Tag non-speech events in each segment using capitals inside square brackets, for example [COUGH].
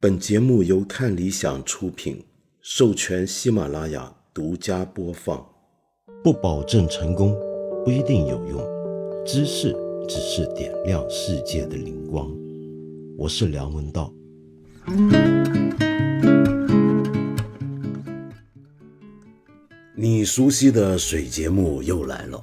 本节目由看理想出品，授权喜马拉雅独家播放。不保证成功，不一定有用。知识只是点亮世界的灵光。我是梁文道。你熟悉的水节目又来了。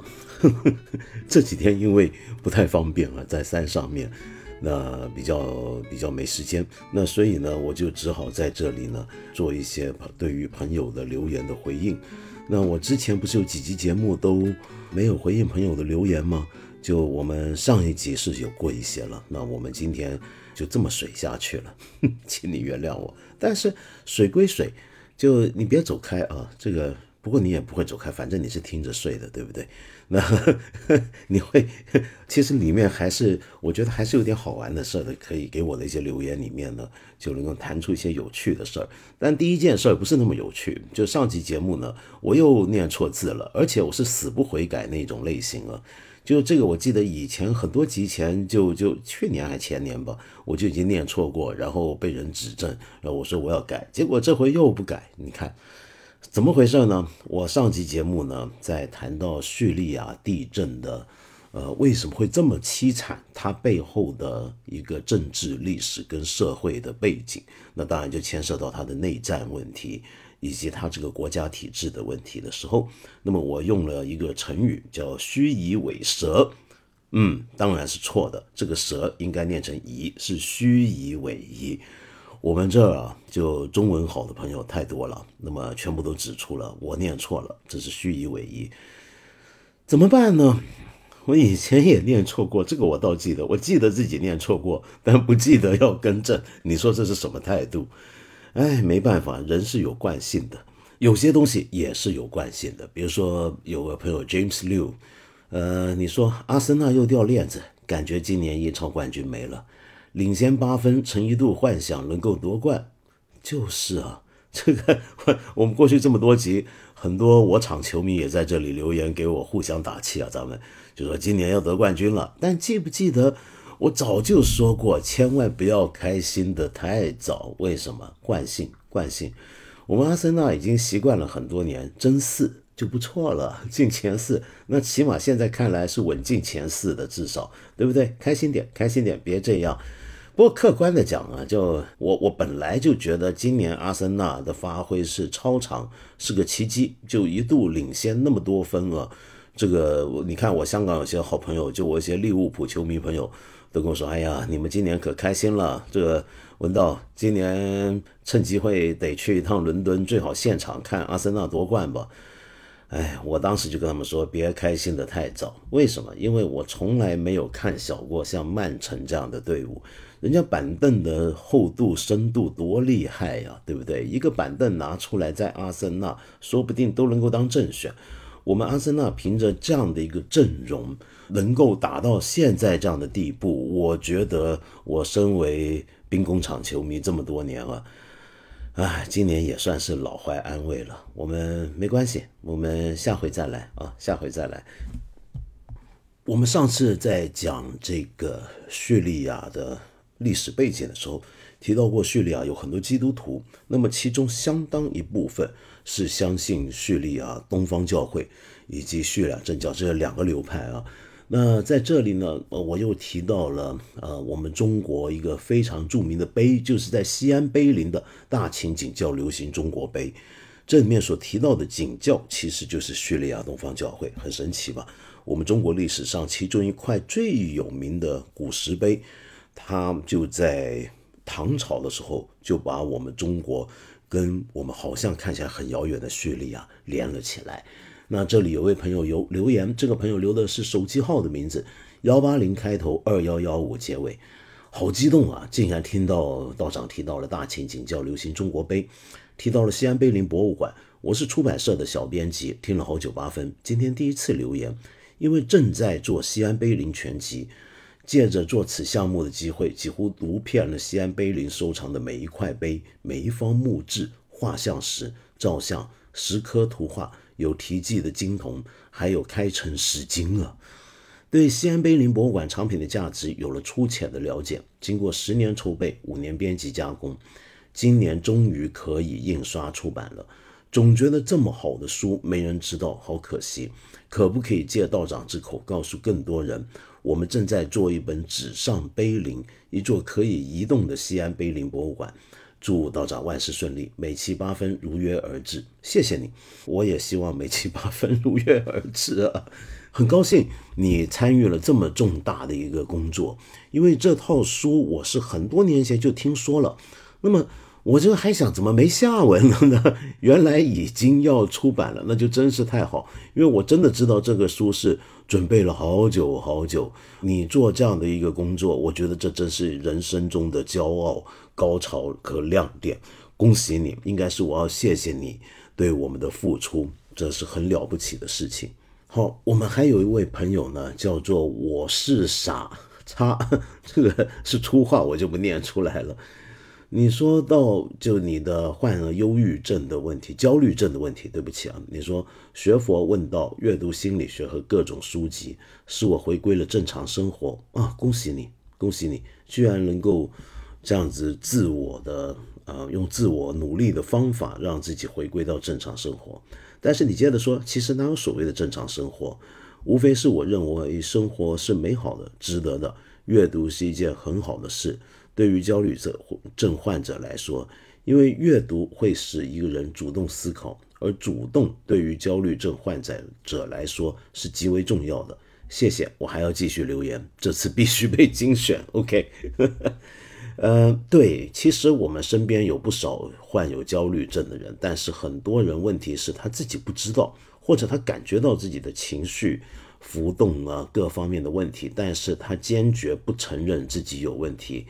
[LAUGHS] 这几天因为不太方便了，在山上面。那比较比较没时间，那所以呢，我就只好在这里呢做一些对于朋友的留言的回应。那我之前不是有几集节目都没有回应朋友的留言吗？就我们上一集是有过一些了，那我们今天就这么水下去了，[LAUGHS] 请你原谅我。但是水归水，就你别走开啊，这个。不过你也不会走开，反正你是听着睡的，对不对？[LAUGHS] 那 [LAUGHS] 你会，其实里面还是我觉得还是有点好玩的事儿的，可以给我的一些留言里面呢，就能够弹出一些有趣的事儿。但第一件事儿不是那么有趣，就上集节目呢，我又念错字了，而且我是死不悔改那种类型了。就这个，我记得以前很多集前，就就去年还前年吧，我就已经念错过，然后被人指正，然后我说我要改，结果这回又不改，你看。怎么回事呢？我上集节目呢，在谈到叙利亚地震的，呃，为什么会这么凄惨？它背后的一个政治历史跟社会的背景，那当然就牵涉到它的内战问题，以及它这个国家体制的问题的时候，那么我用了一个成语叫虚以委蛇，嗯，当然是错的，这个蛇应该念成夷，是虚以委夷。我们这儿啊，就中文好的朋友太多了，那么全部都指出了我念错了，这是虚以为意，怎么办呢？我以前也念错过，这个我倒记得，我记得自己念错过，但不记得要更正。你说这是什么态度？哎，没办法，人是有惯性的，有些东西也是有惯性的。比如说有个朋友 James Liu，呃，你说阿森纳又掉链子，感觉今年英超冠军没了。领先八分，曾一度幻想能够夺冠，就是啊，这个我们过去这么多集，很多我场球迷也在这里留言给我互相打气啊，咱们就说今年要得冠军了。但记不记得我早就说过，千万不要开心的太早。为什么？惯性，惯性。我们阿森纳已经习惯了很多年，争四就不错了，进前四，那起码现在看来是稳进前四的，至少对不对？开心点，开心点，别这样。不过客观的讲啊，就我我本来就觉得今年阿森纳的发挥是超常，是个奇迹，就一度领先那么多分啊。这个你看，我香港有些好朋友，就我一些利物浦球迷朋友，都跟我说：“哎呀，你们今年可开心了。”这个文道今年趁机会得去一趟伦敦，最好现场看阿森纳夺冠吧。哎，我当时就跟他们说，别开心的太早。为什么？因为我从来没有看小过像曼城这样的队伍。人家板凳的厚度、深度多厉害呀，对不对？一个板凳拿出来，在阿森纳说不定都能够当正选。我们阿森纳凭着这样的一个阵容，能够打到现在这样的地步，我觉得我身为兵工厂球迷这么多年了，哎，今年也算是老怀安慰了。我们没关系，我们下回再来啊，下回再来。我们上次在讲这个叙利亚的。历史背景的时候提到过，叙利亚有很多基督徒，那么其中相当一部分是相信叙利亚东方教会以及叙利亚正教这两个流派啊。那在这里呢，呃，我又提到了呃，我们中国一个非常著名的碑，就是在西安碑林的大秦景教流行中国碑，这里面所提到的景教其实就是叙利亚东方教会，很神奇吧？我们中国历史上其中一块最有名的古石碑。他就在唐朝的时候就把我们中国跟我们好像看起来很遥远的叙利亚连了起来。那这里有位朋友有留言，这个朋友留的是手机号的名字，幺八零开头二幺幺五结尾，好激动啊！竟然听到道长提到了大秦景教流行中国碑，提到了西安碑林博物馆。我是出版社的小编辑，听了好久八分，今天第一次留言，因为正在做西安碑林全集。借着做此项目的机会，几乎读遍了西安碑林收藏的每一块碑、每一方木质、画像石、照相、石刻、图画，有题记的金铜，还有开成史经啊。对西安碑林博物馆藏品的价值有了粗浅的了解。经过十年筹备、五年编辑加工，今年终于可以印刷出版了。总觉得这么好的书没人知道，好可惜。可不可以借道长之口告诉更多人，我们正在做一本纸上碑林，一座可以移动的西安碑林博物馆。祝道长万事顺利，每期八分如约而至。谢谢你，我也希望每期八分如约而至啊！很高兴你参与了这么重大的一个工作，因为这套书我是很多年前就听说了。那么我这个还想怎么没下文了呢？[LAUGHS] 原来已经要出版了，那就真是太好，因为我真的知道这个书是准备了好久好久。你做这样的一个工作，我觉得这真是人生中的骄傲。高潮和亮点，恭喜你！应该是我要谢谢你对我们的付出，这是很了不起的事情。好，我们还有一位朋友呢，叫做我是傻叉，[LAUGHS] 这个是粗话，我就不念出来了。你说到就你的患了忧郁症的问题、焦虑症的问题，对不起啊，你说学佛问道、阅读心理学和各种书籍，使我回归了正常生活啊！恭喜你，恭喜你，居然能够。这样子自我的呃，用自我努力的方法让自己回归到正常生活。但是你接着说，其实哪有所谓的正常生活？无非是我认为生活是美好的、值得的。阅读是一件很好的事，对于焦虑症症患者来说，因为阅读会使一个人主动思考，而主动对于焦虑症患者者来说是极为重要的。谢谢，我还要继续留言，这次必须被精选。OK。[LAUGHS] 呃，对，其实我们身边有不少患有焦虑症的人，但是很多人问题是他自己不知道，或者他感觉到自己的情绪浮动啊，各方面的问题，但是他坚决不承认自己有问题。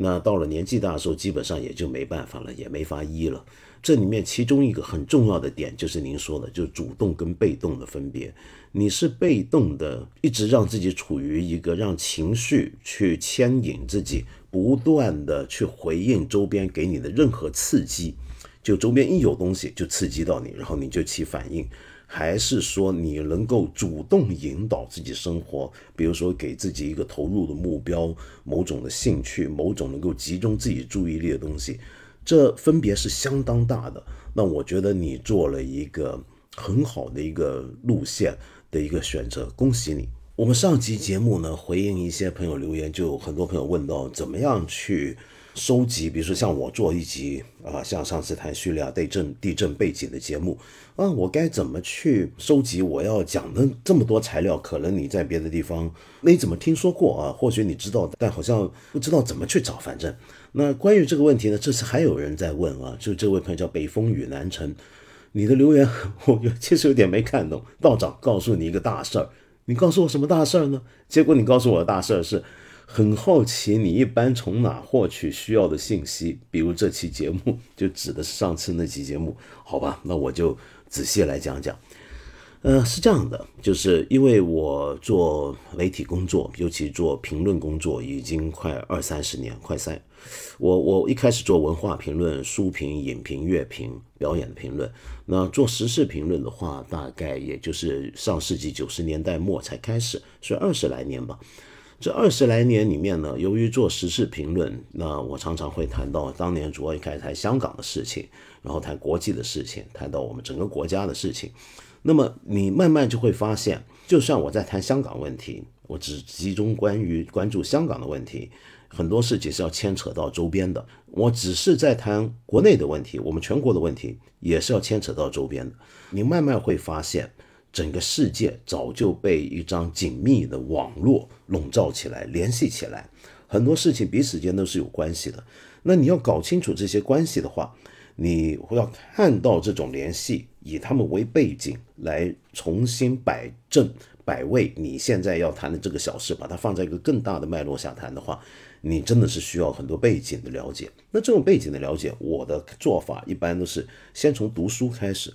那到了年纪大的时候，基本上也就没办法了，也没法医了。这里面其中一个很重要的点就是您说的，就是主动跟被动的分别。你是被动的，一直让自己处于一个让情绪去牵引自己。不断的去回应周边给你的任何刺激，就周边一有东西就刺激到你，然后你就起反应，还是说你能够主动引导自己生活，比如说给自己一个投入的目标，某种的兴趣，某种能够集中自己注意力的东西，这分别是相当大的。那我觉得你做了一个很好的一个路线的一个选择，恭喜你。我们上期节目呢，回应一些朋友留言，就很多朋友问到怎么样去收集，比如说像我做一集啊，像上次谈叙利亚地震地震背景的节目啊，我该怎么去收集我要讲的这么多材料？可能你在别的地方没怎么听说过啊，或许你知道，但好像不知道怎么去找。反正那关于这个问题呢，这次还有人在问啊，就这位朋友叫北风雨南城，你的留言我其实有点没看懂。道长告诉你一个大事儿。你告诉我什么大事儿呢？结果你告诉我的大事儿是，很好奇你一般从哪获取需要的信息，比如这期节目 [LAUGHS] 就指的是上次那期节目，好吧？那我就仔细来讲讲。呃，是这样的，就是因为我做媒体工作，尤其做评论工作，已经快二三十年，快三。我我一开始做文化评论、书评、影评、乐评、表演的评论。那做时事评论的话，大概也就是上世纪九十年代末才开始，所以二十来年吧。这二十来年里面呢，由于做时事评论，那我常常会谈到当年主要一开始谈香港的事情，然后谈国际的事情，谈到我们整个国家的事情。那么你慢慢就会发现，就算我在谈香港问题，我只集中关于关注香港的问题，很多事情是要牵扯到周边的。我只是在谈国内的问题，我们全国的问题也是要牵扯到周边的。你慢慢会发现，整个世界早就被一张紧密的网络笼罩起来、联系起来，很多事情彼此间都是有关系的。那你要搞清楚这些关系的话，你要看到这种联系。以他们为背景来重新摆正摆位，你现在要谈的这个小事，把它放在一个更大的脉络下谈的话，你真的是需要很多背景的了解。那这种背景的了解，我的做法一般都是先从读书开始。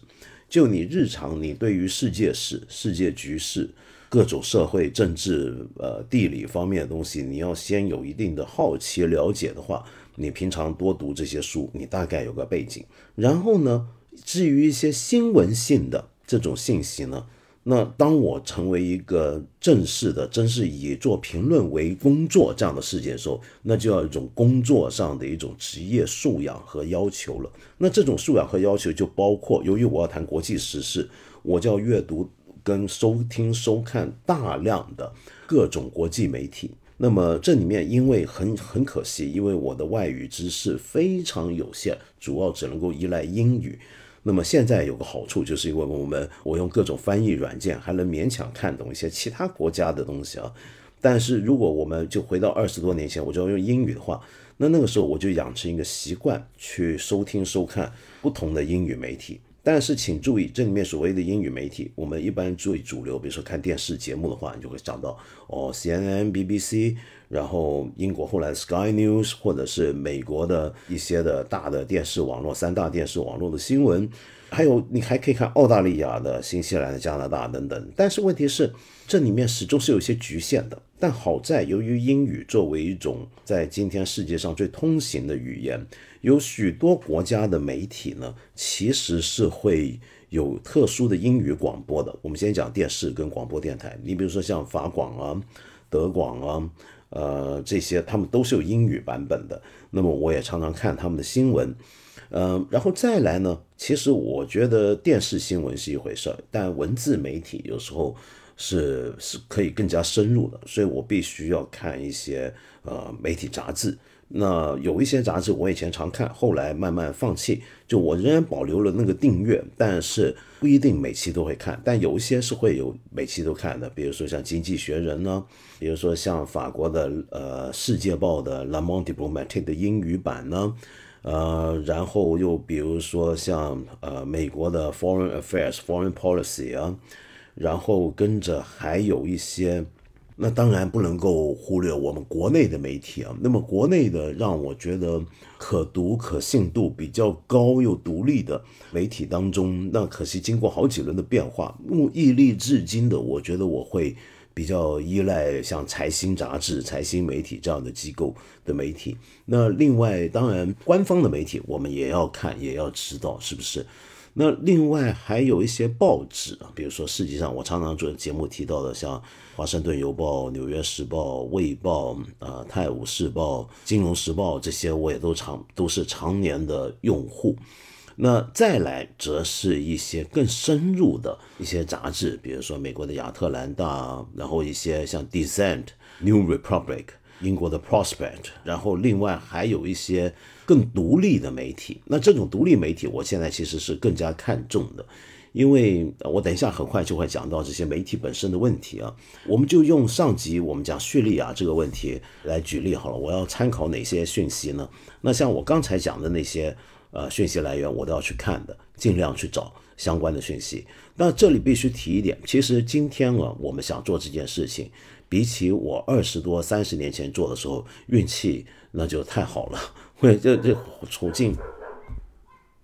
就你日常你对于世界史、世界局势、各种社会政治、呃地理方面的东西，你要先有一定的好奇了解的话，你平常多读这些书，你大概有个背景。然后呢？至于一些新闻性的这种信息呢，那当我成为一个正式的、真是以做评论为工作这样的事件的时候，那就要一种工作上的一种职业素养和要求了。那这种素养和要求就包括，由于我要谈国际时事，我就要阅读跟收听、收看大量的各种国际媒体。那么这里面因为很很可惜，因为我的外语知识非常有限，主要只能够依赖英语。那么现在有个好处，就是因为我们我用各种翻译软件，还能勉强看懂一些其他国家的东西啊。但是如果我们就回到二十多年前，我就要用英语的话，那那个时候我就养成一个习惯，去收听收看不同的英语媒体。但是请注意，这里面所谓的英语媒体，我们一般注意主流，比如说看电视节目的话，你就会想到哦，CNN、BBC。然后英国后来 Sky News，或者是美国的一些的大的电视网络、三大电视网络的新闻，还有你还可以看澳大利亚的、新西兰的、加拿大等等。但是问题是，这里面始终是有一些局限的。但好在，由于英语作为一种在今天世界上最通行的语言，有许多国家的媒体呢，其实是会有特殊的英语广播的。我们先讲电视跟广播电台，你比如说像法广啊、德广啊。[LAUGHS] 呃，这些他们都是有英语版本的。那么我也常常看他们的新闻，嗯，然后再来呢，其实我觉得电视新闻是一回事儿，但文字媒体有时候是是可以更加深入的，所以我必须要看一些呃媒体杂志。那有一些杂志我以前常看，后来慢慢放弃。就我仍然保留了那个订阅，但是不一定每期都会看。但有一些是会有每期都看的，比如说像《经济学人》呢，比如说像法国的呃《世界报》的《Le Monde Diplomatique》的英语版呢，呃，然后又比如说像呃美国的《Foreign Affairs》《Foreign Policy》啊，然后跟着还有一些。那当然不能够忽略我们国内的媒体啊。那么国内的让我觉得可读、可信度比较高又独立的媒体当中，那可惜经过好几轮的变化，屹立至今的，我觉得我会比较依赖像财新杂志、财新媒体这样的机构的媒体。那另外，当然官方的媒体我们也要看，也要知道是不是。那另外还有一些报纸啊，比如说世界上我常常做节目提到的，像《华盛顿邮报》《纽约时报》《卫报》啊，《泰晤士报》《金融时报》这些，我也都常都是常年的用户。那再来则是一些更深入的一些杂志，比如说美国的亚特兰大，然后一些像《Dissent》《New Republic》。英国的 Prospect，然后另外还有一些更独立的媒体。那这种独立媒体，我现在其实是更加看重的，因为我等一下很快就会讲到这些媒体本身的问题啊。我们就用上集我们讲叙利亚这个问题来举例好了。我要参考哪些讯息呢？那像我刚才讲的那些呃讯息来源，我都要去看的，尽量去找相关的讯息。那这里必须提一点，其实今天啊，我们想做这件事情。比起我二十多、三十年前做的时候，运气那就太好了，会这这处境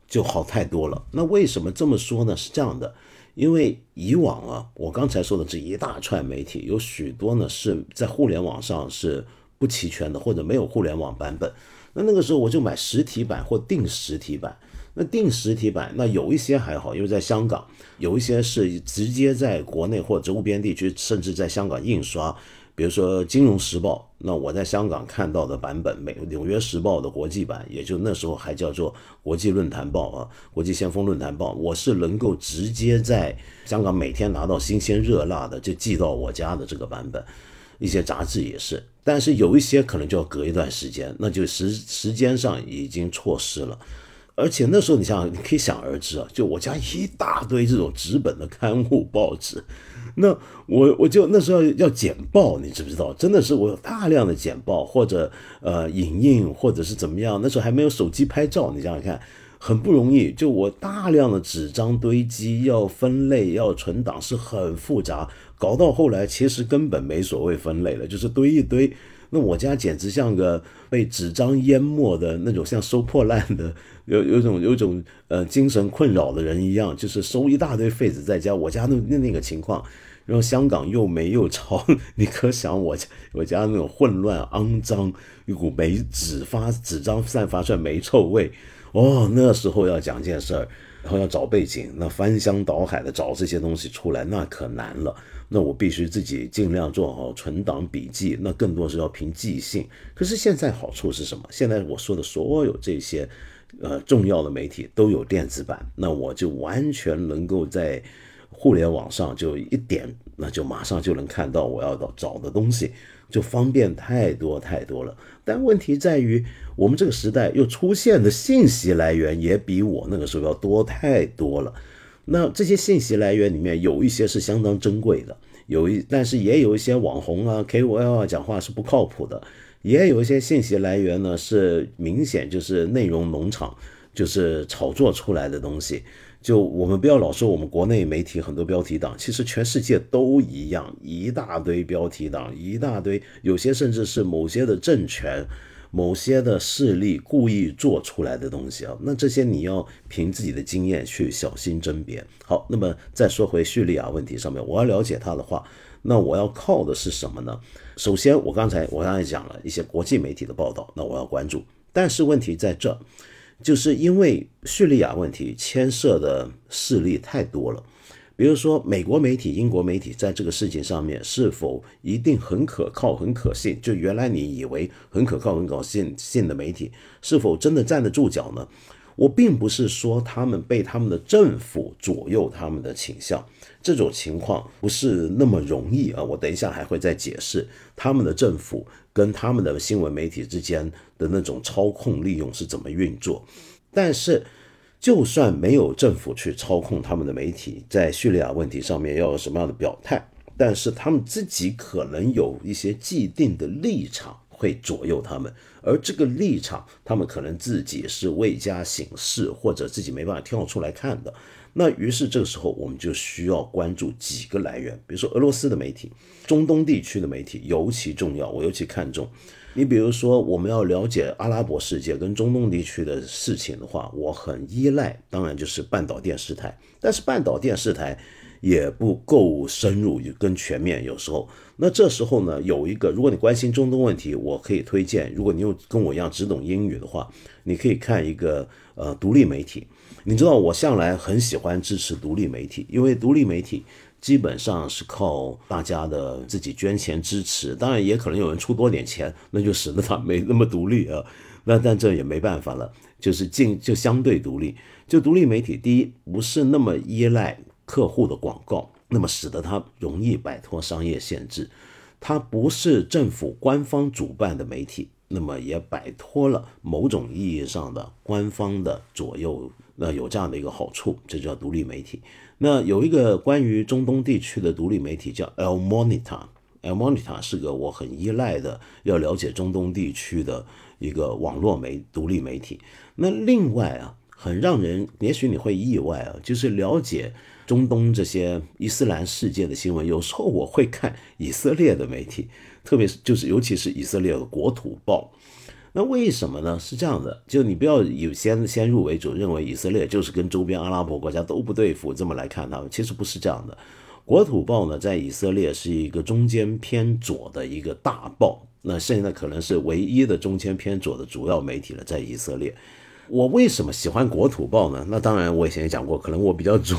就好太多了。那为什么这么说呢？是这样的，因为以往啊，我刚才说的这一大串媒体，有许多呢是在互联网上是不齐全的，或者没有互联网版本。那那个时候我就买实体版或定实体版。那定实体版，那有一些还好，因为在香港，有一些是直接在国内或周边地区，甚至在香港印刷。比如说《金融时报》，那我在香港看到的版本，美《纽约时报》的国际版，也就那时候还叫做《国际论坛报》啊，《国际先锋论坛报》，我是能够直接在香港每天拿到新鲜热辣的，就寄到我家的这个版本。一些杂志也是，但是有一些可能就要隔一段时间，那就时时间上已经错失了。而且那时候，你想，你可以想而知啊，就我家一大堆这种纸本的刊物报纸，那我我就那时候要剪报，你知不知道？真的是我有大量的剪报，或者呃影印，或者是怎么样？那时候还没有手机拍照，你想想看，很不容易。就我大量的纸张堆积，要分类，要存档，是很复杂。搞到后来，其实根本没所谓分类了，就是堆一堆。那我家简直像个被纸张淹没的那种，像收破烂的，有有种有种呃精神困扰的人一样，就是收一大堆废纸在家。我家那那那个情况，然后香港又霉又潮，[LAUGHS] 你可想我家我家那种混乱肮脏，一股霉纸发纸张散发出来霉臭味。哦，那时候要讲件事儿，然后要找背景，那翻箱倒海的找这些东西出来，那可难了。那我必须自己尽量做好存档笔记，那更多是要凭记性。可是现在好处是什么？现在我说的所有这些，呃，重要的媒体都有电子版，那我就完全能够在互联网上就一点，那就马上就能看到我要找的东西。就方便太多太多了，但问题在于，我们这个时代又出现的信息来源也比我那个时候要多太多了。那这些信息来源里面有一些是相当珍贵的，有一但是也有一些网红啊、KOL 啊讲话是不靠谱的，也有一些信息来源呢是明显就是内容农场，就是炒作出来的东西。就我们不要老说我们国内媒体很多标题党，其实全世界都一样，一大堆标题党，一大堆，有些甚至是某些的政权、某些的势力故意做出来的东西啊。那这些你要凭自己的经验去小心甄别。好，那么再说回叙利亚问题上面，我要了解它的话，那我要靠的是什么呢？首先，我刚才我刚才讲了一些国际媒体的报道，那我要关注。但是问题在这。就是因为叙利亚问题牵涉的势力太多了，比如说美国媒体、英国媒体在这个事情上面是否一定很可靠、很可信？就原来你以为很可靠、很可信信的媒体，是否真的站得住脚呢？我并不是说他们被他们的政府左右他们的倾向，这种情况不是那么容易啊。我等一下还会再解释他们的政府跟他们的新闻媒体之间的那种操控利用是怎么运作。但是，就算没有政府去操控他们的媒体，在叙利亚问题上面要有什么样的表态，但是他们自己可能有一些既定的立场。会左右他们，而这个立场，他们可能自己是未加醒事，或者自己没办法跳出来看的。那于是这个时候，我们就需要关注几个来源，比如说俄罗斯的媒体、中东地区的媒体尤其重要，我尤其看重。你比如说，我们要了解阿拉伯世界跟中东地区的事情的话，我很依赖，当然就是半岛电视台。但是半岛电视台。也不够深入跟全面，有时候，那这时候呢，有一个，如果你关心中东问题，我可以推荐，如果你又跟我一样只懂英语的话，你可以看一个呃独立媒体。你知道我向来很喜欢支持独立媒体，因为独立媒体基本上是靠大家的自己捐钱支持，当然也可能有人出多点钱，那就使得他没那么独立啊。那但这也没办法了，[LAUGHS] 就是进就相对独立，就独立媒体，第一不是那么依赖。客户的广告，那么使得它容易摆脱商业限制，它不是政府官方主办的媒体，那么也摆脱了某种意义上的官方的左右，那有这样的一个好处，这叫独立媒体。那有一个关于中东地区的独立媒体叫 El Monitor，El Monitor 是个我很依赖的，要了解中东地区的一个网络媒独立媒体。那另外啊，很让人也许你会意外啊，就是了解。中东这些伊斯兰世界的新闻，有时候我会看以色列的媒体，特别是就是尤其是以色列的国土报。那为什么呢？是这样的，就你不要有先先入为主，认为以色列就是跟周边阿拉伯国家都不对付，这么来看他们，其实不是这样的。国土报呢，在以色列是一个中间偏左的一个大报，那现在可能是唯一的中间偏左的主要媒体了，在以色列。我为什么喜欢国土报呢？那当然，我以前也讲过，可能我比较左，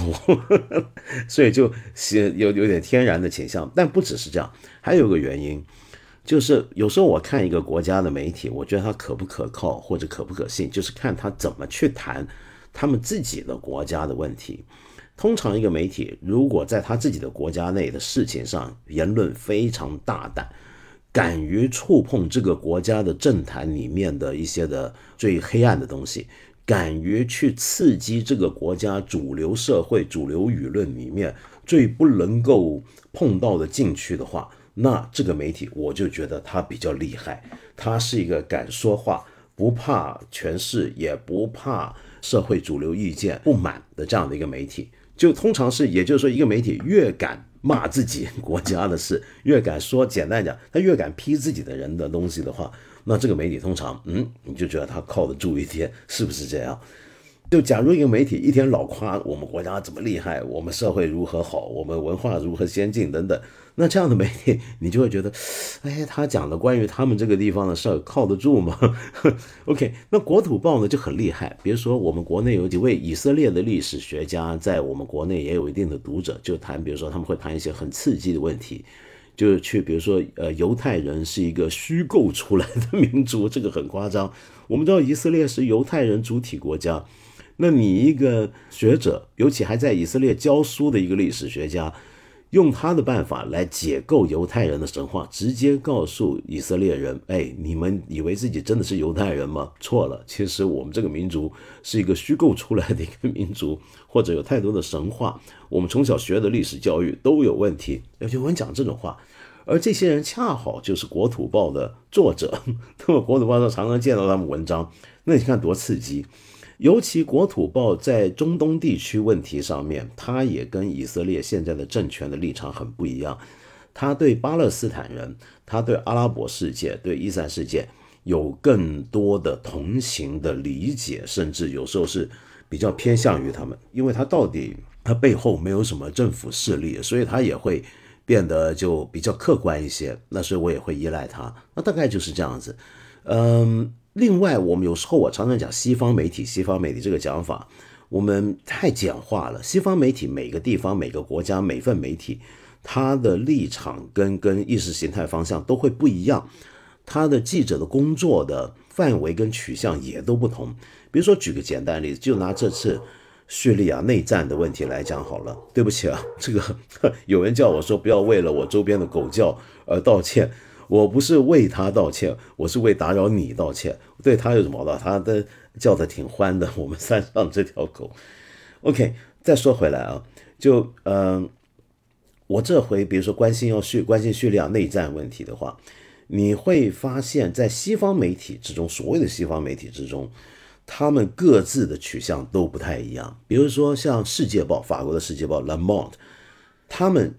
[LAUGHS] 所以就写有有点天然的倾向。但不只是这样，还有个原因，就是有时候我看一个国家的媒体，我觉得它可不可靠或者可不可信，就是看他怎么去谈他们自己的国家的问题。通常一个媒体如果在他自己的国家内的事情上言论非常大胆。敢于触碰这个国家的政坛里面的一些的最黑暗的东西，敢于去刺激这个国家主流社会、主流舆论里面最不能够碰到的禁区的话，那这个媒体我就觉得他比较厉害。他是一个敢说话、不怕权势、也不怕社会主流意见不满的这样的一个媒体。就通常是，也就是说，一个媒体越敢。骂自己国家的事，越敢说，简单讲，他越敢批自己的人的东西的话，那这个媒体通常，嗯，你就觉得他靠得住一点，是不是这样？就假如一个媒体一天老夸我们国家怎么厉害，我们社会如何好，我们文化如何先进等等，那这样的媒体你就会觉得，哎，他讲的关于他们这个地方的事儿靠得住吗？[LAUGHS] OK，那国土报呢就很厉害。比如说我们国内有几位以色列的历史学家，在我们国内也有一定的读者，就谈，比如说他们会谈一些很刺激的问题。就是去，比如说，呃，犹太人是一个虚构出来的民族，这个很夸张。我们知道以色列是犹太人主体国家，那你一个学者，尤其还在以色列教书的一个历史学家。用他的办法来解构犹太人的神话，直接告诉以色列人：哎，你们以为自己真的是犹太人吗？错了，其实我们这个民族是一个虚构出来的一个民族，[LAUGHS] 或者有太多的神话。我们从小学的历史教育都有问题。而且我讲这种话，而这些人恰好就是国土报的作者。[LAUGHS] 那么国土报上常常见到他们文章，那你看多刺激。尤其国土报在中东地区问题上面，他也跟以色列现在的政权的立场很不一样。他对巴勒斯坦人，他对阿拉伯世界，对伊斯兰世界有更多的同情的理解，甚至有时候是比较偏向于他们，因为他到底他背后没有什么政府势力，所以他也会变得就比较客观一些。那所以我也会依赖他。那大概就是这样子，嗯。另外，我们有时候我常常讲西方媒体，西方媒体这个讲法，我们太简化了。西方媒体每个地方、每个国家、每份媒体，它的立场跟跟意识形态方向都会不一样，它的记者的工作的范围跟取向也都不同。比如说，举个简单例子，就拿这次叙利亚内战的问题来讲好了。对不起啊，这个有人叫我说不要为了我周边的狗叫而道歉。我不是为他道歉，我是为打扰你道歉。对他有什么的？他的叫的挺欢的。[LAUGHS] 我们山上这条狗，OK。再说回来啊，就嗯，我这回比如说关心要叙关心叙利亚内战问题的话，你会发现在西方媒体之中，所谓的西方媒体之中，他们各自的取向都不太一样。比如说像《世界报》，法国的《世界报》Le Monde，他们。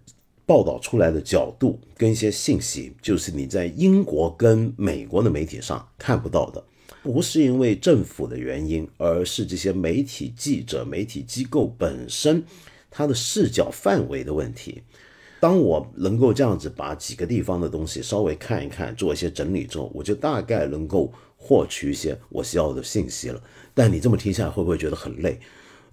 报道出来的角度跟一些信息，就是你在英国跟美国的媒体上看不到的，不是因为政府的原因，而是这些媒体记者、媒体机构本身它的视角范围的问题。当我能够这样子把几个地方的东西稍微看一看，做一些整理之后，我就大概能够获取一些我需要的信息了。但你这么听下来，会不会觉得很累？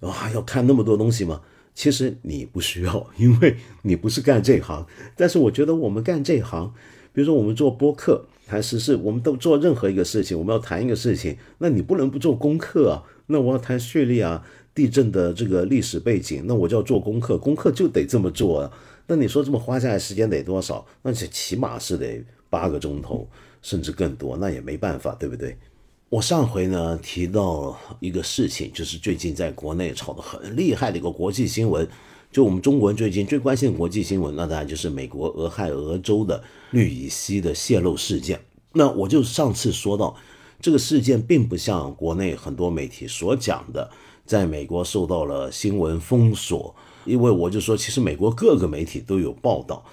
啊，要看那么多东西吗？其实你不需要，因为你不是干这行。但是我觉得我们干这行，比如说我们做播客、谈时事，我们都做任何一个事情，我们要谈一个事情，那你不能不做功课啊。那我要谈叙利亚地震的这个历史背景，那我就要做功课，功课就得这么做啊。那你说这么花下来时间得多少？那起起码是得八个钟头，甚至更多，那也没办法，对不对？我上回呢提到一个事情，就是最近在国内炒得很厉害的一个国际新闻，就我们中国人最近最关心的国际新闻，那当然就是美国俄亥俄州的氯乙烯的泄漏事件。那我就上次说到，这个事件并不像国内很多媒体所讲的，在美国受到了新闻封锁，因为我就说，其实美国各个媒体都有报道。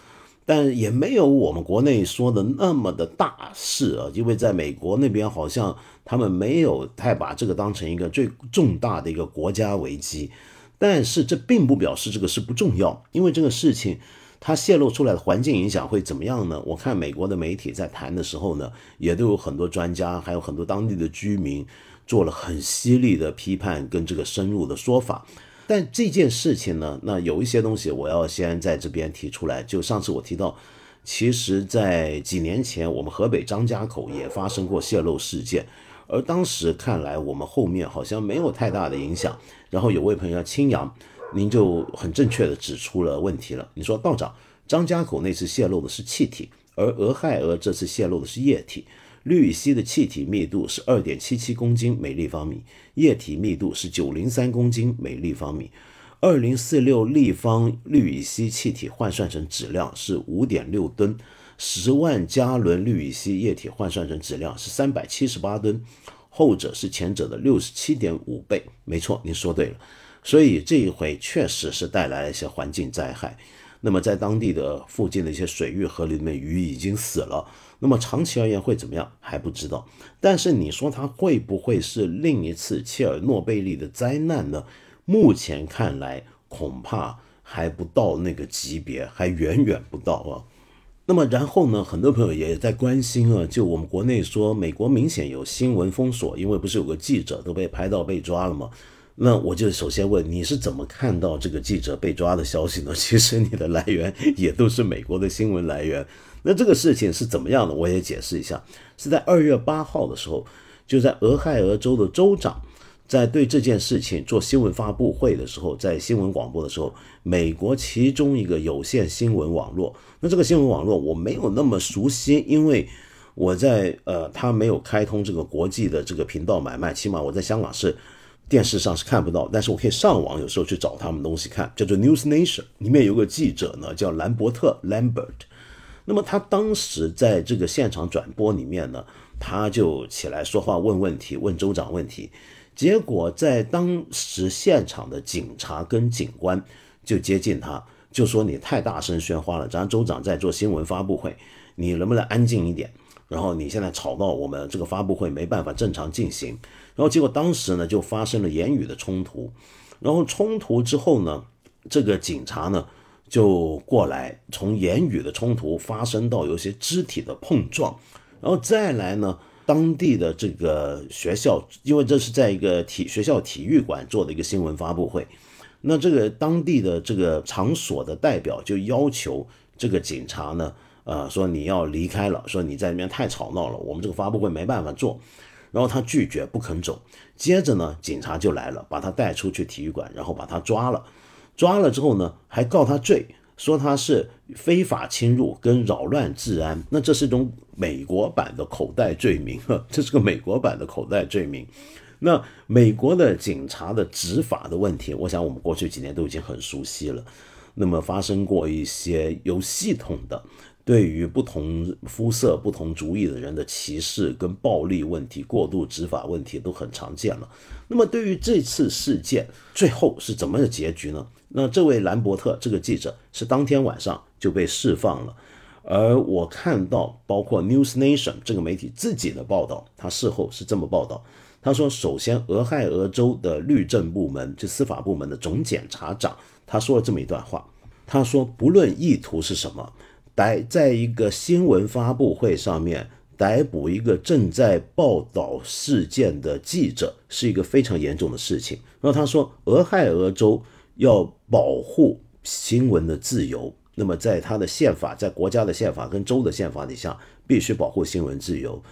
但也没有我们国内说的那么的大事啊，因为在美国那边好像他们没有太把这个当成一个最重大的一个国家危机。但是这并不表示这个事不重要，因为这个事情它泄露出来的环境影响会怎么样呢？我看美国的媒体在谈的时候呢，也都有很多专家，还有很多当地的居民做了很犀利的批判跟这个深入的说法。但这件事情呢，那有一些东西我要先在这边提出来。就上次我提到，其实，在几年前，我们河北张家口也发生过泄漏事件，而当时看来，我们后面好像没有太大的影响。然后有位朋友青阳，您就很正确的指出了问题了。你说道长，张家口那次泄漏的是气体，而俄亥俄这次泄漏的是液体。氯乙烯的气体密度是二点七七公斤每立方米，液体密度是九零三公斤每立方米。二零四六立方氯乙烯气体换算成质量是五点六吨，十万加仑氯乙烯液体换算成质量是三百七十八吨，后者是前者的六十七点五倍。没错，您说对了。所以这一回确实是带来了一些环境灾害。那么在当地的附近的一些水域河里面，鱼已经死了。那么长期而言会怎么样还不知道。但是你说它会不会是另一次切尔诺贝利的灾难呢？目前看来恐怕还不到那个级别，还远远不到啊。那么然后呢，很多朋友也在关心啊，就我们国内说美国明显有新闻封锁，因为不是有个记者都被拍到被抓了吗？那我就首先问你是怎么看到这个记者被抓的消息呢？[LAUGHS] 其实你的来源也都是美国的新闻来源。那这个事情是怎么样的？我也解释一下，是在二月八号的时候，就在俄亥俄州的州长在对这件事情做新闻发布会的时候，在新闻广播的时候，美国其中一个有线新闻网络，那这个新闻网络我没有那么熟悉，因为我在呃，他没有开通这个国际的这个频道买卖，起码我在香港是。电视上是看不到，但是我可以上网，有时候去找他们东西看，叫做 News Nation，里面有个记者呢，叫兰伯特 （Lambert）。那么他当时在这个现场转播里面呢，他就起来说话，问问题，问州长问题。结果在当时现场的警察跟警官就接近他，就说你太大声喧哗了，咱州长在做新闻发布会，你能不能安静一点？然后你现在吵到我们这个发布会没办法正常进行。然后结果当时呢就发生了言语的冲突，然后冲突之后呢，这个警察呢就过来，从言语的冲突发生到有些肢体的碰撞，然后再来呢，当地的这个学校，因为这是在一个体学校体育馆做的一个新闻发布会，那这个当地的这个场所的代表就要求这个警察呢，呃，说你要离开了，说你在那边太吵闹了，我们这个发布会没办法做。然后他拒绝不肯走，接着呢，警察就来了，把他带出去体育馆，然后把他抓了。抓了之后呢，还告他罪，说他是非法侵入跟扰乱治安。那这是一种美国版的口袋罪名，[LAUGHS] 这是个美国版的口袋罪名。那美国的警察的执法的问题，我想我们过去几年都已经很熟悉了。那么发生过一些有系统的。对于不同肤色、不同主义的人的歧视跟暴力问题、过度执法问题都很常见了。那么，对于这次事件最后是怎么的结局呢？那这位兰伯特这个记者是当天晚上就被释放了。而我看到，包括 News Nation 这个媒体自己的报道，他事后是这么报道：他说，首先，俄亥俄州的律政部门，就司法部门的总检察长，他说了这么一段话：他说，不论意图是什么。逮在一个新闻发布会上面逮捕一个正在报道事件的记者，是一个非常严重的事情。然后他说，俄亥俄州要保护新闻的自由，那么在他的宪法、在国家的宪法跟州的宪法底下，必须保护新闻自由。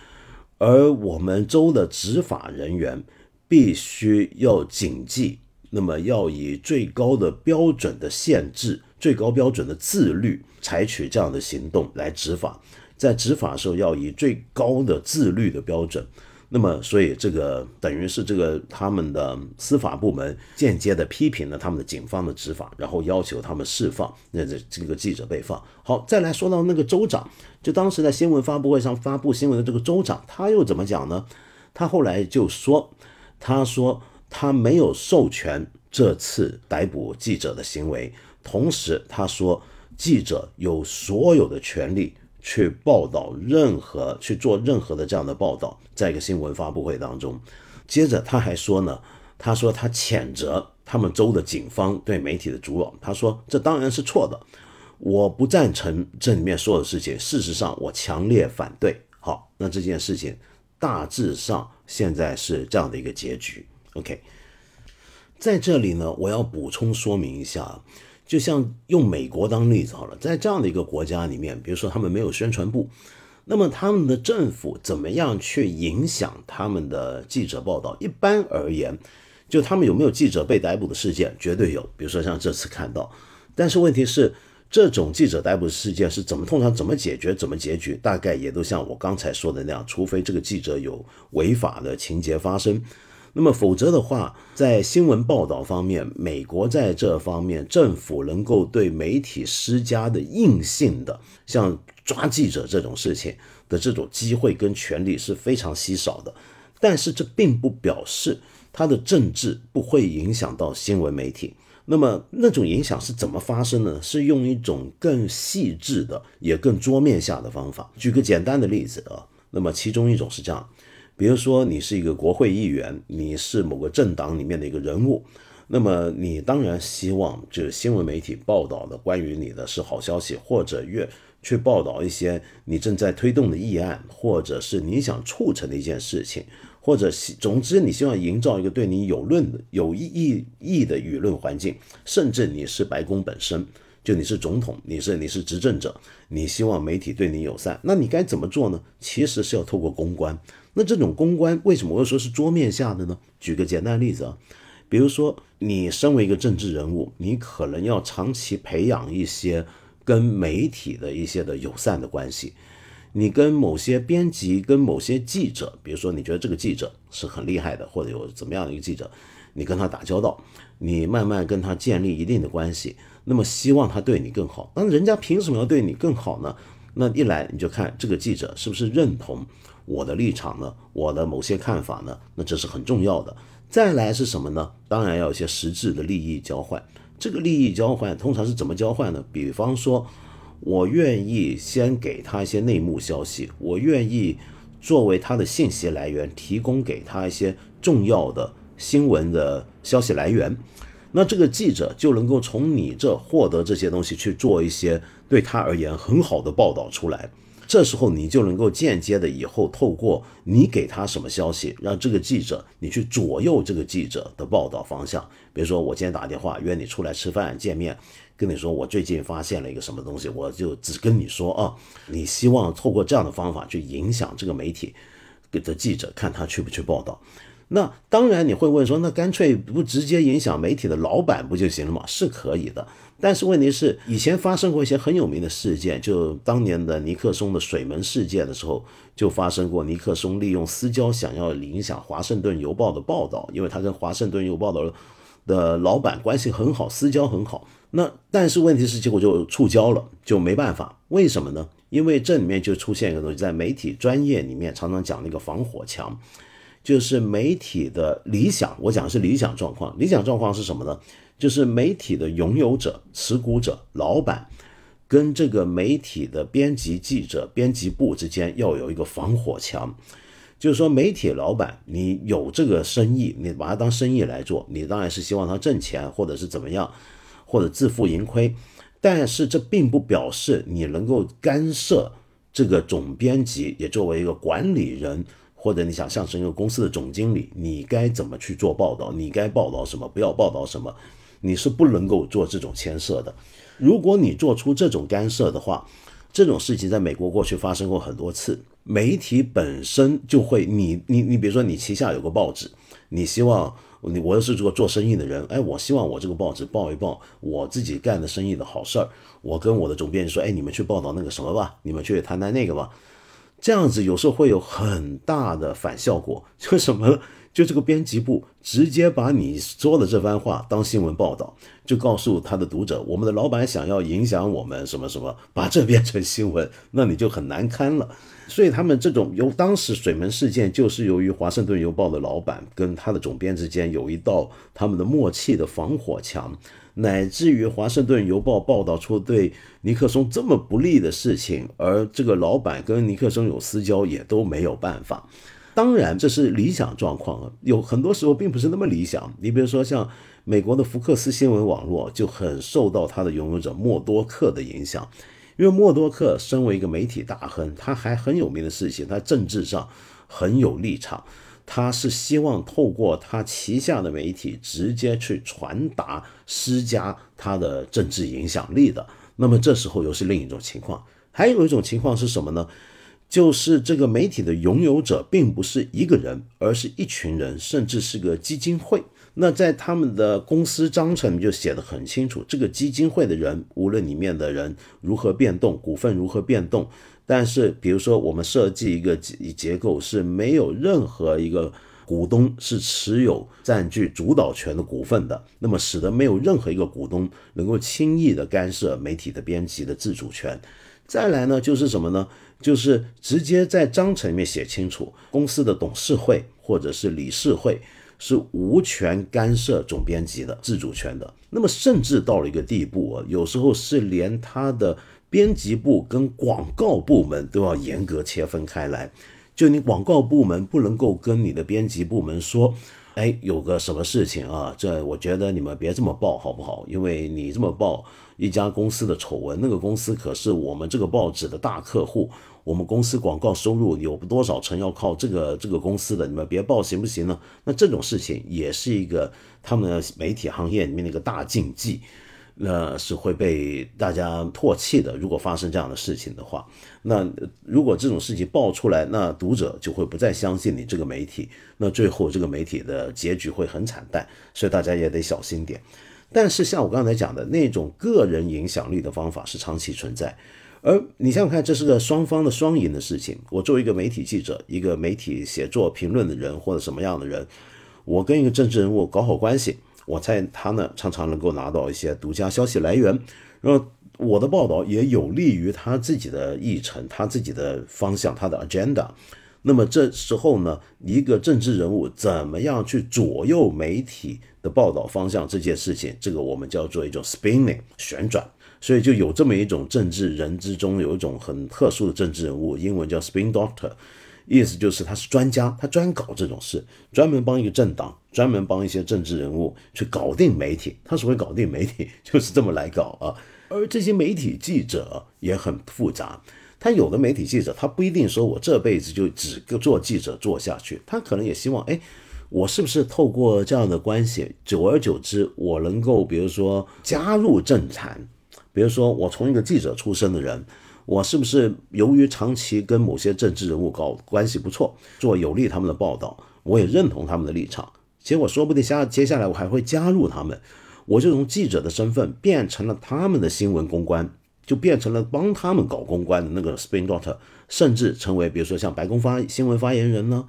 而我们州的执法人员必须要谨记，那么要以最高的标准的限制。最高标准的自律，采取这样的行动来执法，在执法的时候要以最高的自律的标准。那么，所以这个等于是这个他们的司法部门间接的批评了他们的警方的执法，然后要求他们释放那这这个记者被放。好，再来说到那个州长，就当时在新闻发布会上发布新闻的这个州长，他又怎么讲呢？他后来就说，他说他没有授权这次逮捕记者的行为。同时，他说，记者有所有的权利去报道任何、去做任何的这样的报道，在一个新闻发布会当中。接着，他还说呢，他说他谴责他们州的警方对媒体的阻扰。他说，这当然是错的，我不赞成这里面所有的事情。事实上，我强烈反对。好，那这件事情大致上现在是这样的一个结局。OK，在这里呢，我要补充说明一下。就像用美国当例子好了，在这样的一个国家里面，比如说他们没有宣传部，那么他们的政府怎么样去影响他们的记者报道？一般而言，就他们有没有记者被逮捕的事件，绝对有。比如说像这次看到，但是问题是，这种记者逮捕事件是怎么通常怎么解决，怎么结局，大概也都像我刚才说的那样，除非这个记者有违法的情节发生。那么，否则的话，在新闻报道方面，美国在这方面政府能够对媒体施加的硬性的，像抓记者这种事情的这种机会跟权利是非常稀少的。但是，这并不表示他的政治不会影响到新闻媒体。那么那种影响是怎么发生呢？是用一种更细致的，也更桌面下的方法。举个简单的例子啊，那么其中一种是这样，比如说你是一个国会议员，你是某个政党里面的一个人物，那么你当然希望就是新闻媒体报道的关于你的是好消息，或者越去报道一些你正在推动的议案，或者是你想促成的一件事情。或者，总之，你希望营造一个对你有论、有意义的舆论环境，甚至你是白宫本身，就你是总统，你是你是执政者，你希望媒体对你友善，那你该怎么做呢？其实是要透过公关。那这种公关为什么我说是桌面下的呢？举个简单例子啊，比如说你身为一个政治人物，你可能要长期培养一些跟媒体的一些的友善的关系。你跟某些编辑、跟某些记者，比如说你觉得这个记者是很厉害的，或者有怎么样的一个记者，你跟他打交道，你慢慢跟他建立一定的关系，那么希望他对你更好。那人家凭什么要对你更好呢？那一来你就看这个记者是不是认同我的立场呢？我的某些看法呢？那这是很重要的。再来是什么呢？当然要有一些实质的利益交换。这个利益交换通常是怎么交换呢？比方说。我愿意先给他一些内幕消息，我愿意作为他的信息来源，提供给他一些重要的新闻的消息来源。那这个记者就能够从你这获得这些东西，去做一些对他而言很好的报道出来。这时候你就能够间接的以后透过你给他什么消息，让这个记者你去左右这个记者的报道方向。比如说我今天打电话约你出来吃饭见面。跟你说，我最近发现了一个什么东西，我就只跟你说啊，你希望透过这样的方法去影响这个媒体给的记者，看他去不去报道。那当然你会问说，那干脆不直接影响媒体的老板不就行了吗？是可以的，但是问题是，以前发生过一些很有名的事件，就当年的尼克松的水门事件的时候，就发生过尼克松利用私交想要影响华盛顿邮报的报道，因为他跟华盛顿邮报的的老板关系很好，私交很好。那但是问题是，结果就触礁了，就没办法。为什么呢？因为这里面就出现一个东西，在媒体专业里面常常讲那个防火墙，就是媒体的理想。我讲的是理想状况，理想状况是什么呢？就是媒体的拥有者、持股者、老板跟这个媒体的编辑、记者、编辑部之间要有一个防火墙。就是说，媒体老板，你有这个生意，你把它当生意来做，你当然是希望他挣钱，或者是怎么样。或者自负盈亏，但是这并不表示你能够干涉这个总编辑，也作为一个管理人，或者你想像是一个公司的总经理，你该怎么去做报道，你该报道什么，不要报道什么，你是不能够做这种牵涉的。如果你做出这种干涉的话，这种事情在美国过去发生过很多次，媒体本身就会，你你你，比如说你旗下有个报纸，你希望。你我又是做做生意的人，哎，我希望我这个报纸报一报我自己干的生意的好事儿。我跟我的总编说，哎，你们去报道那个什么吧，你们去谈谈那个吧。这样子有时候会有很大的反效果，[LAUGHS] 就什么？就这个编辑部直接把你说的这番话当新闻报道，就告诉他的读者，我们的老板想要影响我们什么什么，把这变成新闻，[LAUGHS] 那你就很难堪了。所以他们这种由当时水门事件，就是由于华盛顿邮报的老板跟他的总编之间有一道他们的默契的防火墙，乃至于华盛顿邮报报道出对尼克松这么不利的事情，而这个老板跟尼克松有私交，也都没有办法。当然，这是理想状况啊，有很多时候并不是那么理想。你比如说，像美国的福克斯新闻网络就很受到它的拥有者默多克的影响。因为默多克身为一个媒体大亨，他还很有名的事情，他政治上很有立场，他是希望透过他旗下的媒体直接去传达、施加他的政治影响力的。那么这时候又是另一种情况，还有一种情况是什么呢？就是这个媒体的拥有者并不是一个人，而是一群人，甚至是个基金会。那在他们的公司章程就写得很清楚，这个基金会的人，无论里面的人如何变动，股份如何变动，但是比如说我们设计一个结结构是没有任何一个股东是持有占据主导权的股份的，那么使得没有任何一个股东能够轻易的干涉媒体的编辑的自主权。再来呢，就是什么呢？就是直接在章程里面写清楚，公司的董事会或者是理事会。是无权干涉总编辑的自主权的。那么甚至到了一个地步啊，有时候是连他的编辑部跟广告部门都要严格切分开来。就你广告部门不能够跟你的编辑部门说，哎，有个什么事情啊？这我觉得你们别这么报好不好？因为你这么报一家公司的丑闻，那个公司可是我们这个报纸的大客户，我们公司广告收入有多少成要靠这个这个公司的，你们别报行不行呢？那这种事情也是一个他们媒体行业里面的一个大禁忌。那是会被大家唾弃的。如果发生这样的事情的话，那如果这种事情爆出来，那读者就会不再相信你这个媒体，那最后这个媒体的结局会很惨淡。所以大家也得小心点。但是像我刚才讲的那种个人影响力的方法是长期存在，而你想想看，这是个双方的双赢的事情。我作为一个媒体记者，一个媒体写作评论的人或者什么样的人，我跟一个政治人物搞好关系。我猜他呢常常能够拿到一些独家消息来源，然后我的报道也有利于他自己的议程、他自己的方向、他的 agenda。那么这时候呢，一个政治人物怎么样去左右媒体的报道方向这件事情，这个我们叫做一种 spinning 旋转。所以就有这么一种政治人之中有一种很特殊的政治人物，英文叫 spin doctor。意思就是他是专家，他专搞这种事，专门帮一个政党，专门帮一些政治人物去搞定媒体。他所谓搞定媒体，[LAUGHS] 就是这么来搞啊。而这些媒体记者也很复杂，他有的媒体记者，他不一定说我这辈子就只做记者做下去，他可能也希望，哎，我是不是透过这样的关系，久而久之，我能够比如说加入政坛，比如说我从一个记者出身的人。我是不是由于长期跟某些政治人物搞关系不错，做有利他们的报道，我也认同他们的立场，结果说不定下接下来我还会加入他们，我就从记者的身份变成了他们的新闻公关，就变成了帮他们搞公关的那个 spin doctor，甚至成为比如说像白宫发新闻发言人呢，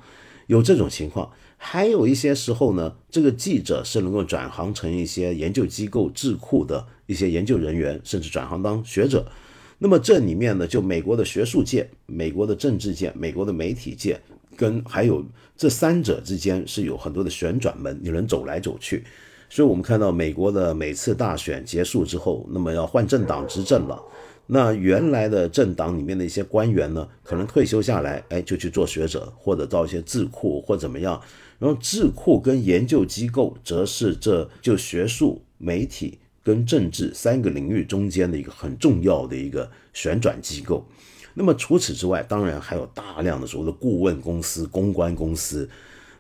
有这种情况，还有一些时候呢，这个记者是能够转行成一些研究机构智库的一些研究人员，甚至转行当学者。那么这里面呢，就美国的学术界、美国的政治界、美国的媒体界，跟还有这三者之间是有很多的旋转门，你能走来走去。所以，我们看到美国的每次大选结束之后，那么要换政党执政了，那原来的政党里面的一些官员呢，可能退休下来，哎，就去做学者，或者到一些智库或怎么样。然后智库跟研究机构，则是这就学术媒体。跟政治三个领域中间的一个很重要的一个旋转机构。那么除此之外，当然还有大量的所谓的顾问公司、公关公司，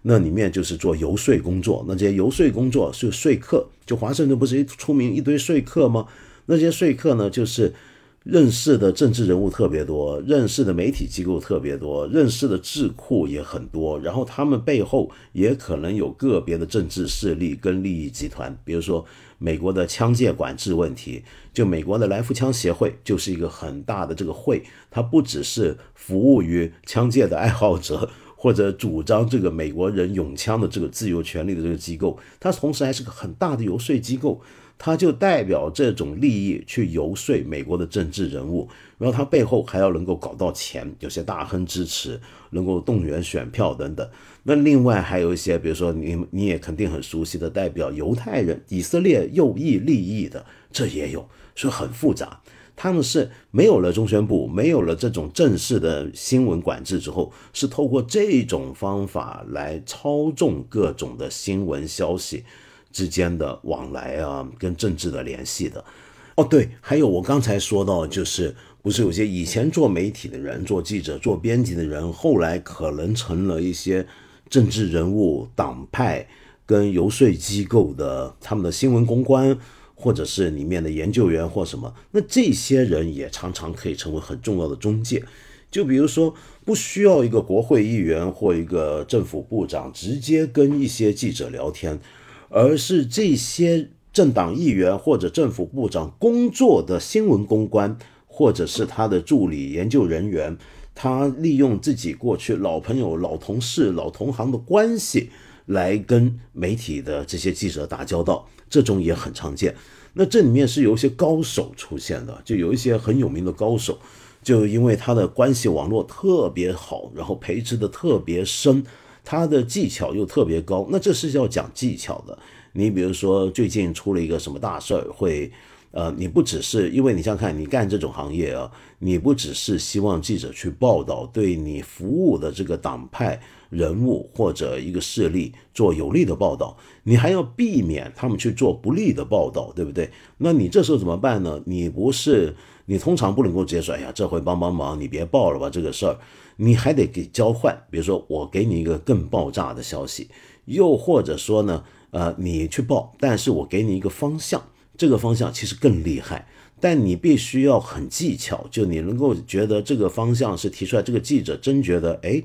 那里面就是做游说工作。那这些游说工作是说客，就华盛顿不是一出名一堆说客吗？那些说客呢，就是。认识的政治人物特别多，认识的媒体机构特别多，认识的智库也很多，然后他们背后也可能有个别的政治势力跟利益集团，比如说美国的枪械管制问题，就美国的来福枪协会就是一个很大的这个会，它不只是服务于枪械的爱好者 [LAUGHS] 或者主张这个美国人拥枪的这个自由权利的这个机构，它同时还是个很大的游说机构。他就代表这种利益去游说美国的政治人物，然后他背后还要能够搞到钱，有些大亨支持，能够动员选票等等。那另外还有一些，比如说你你也肯定很熟悉的，代表犹太人、以色列右翼利益的，这也有，所以很复杂。他们是没有了中宣部，没有了这种正式的新闻管制之后，是透过这种方法来操纵各种的新闻消息。之间的往来啊，跟政治的联系的，哦对，还有我刚才说到，就是不是有些以前做媒体的人、做记者、做编辑的人，后来可能成了一些政治人物、党派跟游说机构的他们的新闻公关，或者是里面的研究员或什么，那这些人也常常可以成为很重要的中介。就比如说，不需要一个国会议员或一个政府部长直接跟一些记者聊天。而是这些政党议员或者政府部长工作的新闻公关，或者是他的助理研究人员，他利用自己过去老朋友、老同事、老同行的关系，来跟媒体的这些记者打交道，这种也很常见。那这里面是有一些高手出现的，就有一些很有名的高手，就因为他的关系网络特别好，然后培植的特别深。他的技巧又特别高，那这是要讲技巧的。你比如说最近出了一个什么大事儿，会。呃，你不只是因为你想看，你干这种行业啊，你不只是希望记者去报道对你服务的这个党派人物或者一个势力做有利的报道，你还要避免他们去做不利的报道，对不对？那你这时候怎么办呢？你不是你通常不能够直接说，哎呀，这回帮帮忙，你别报了吧这个事儿，你还得给交换，比如说我给你一个更爆炸的消息，又或者说呢，呃，你去报，但是我给你一个方向。这个方向其实更厉害，但你必须要很技巧，就你能够觉得这个方向是提出来，这个记者真觉得，哎，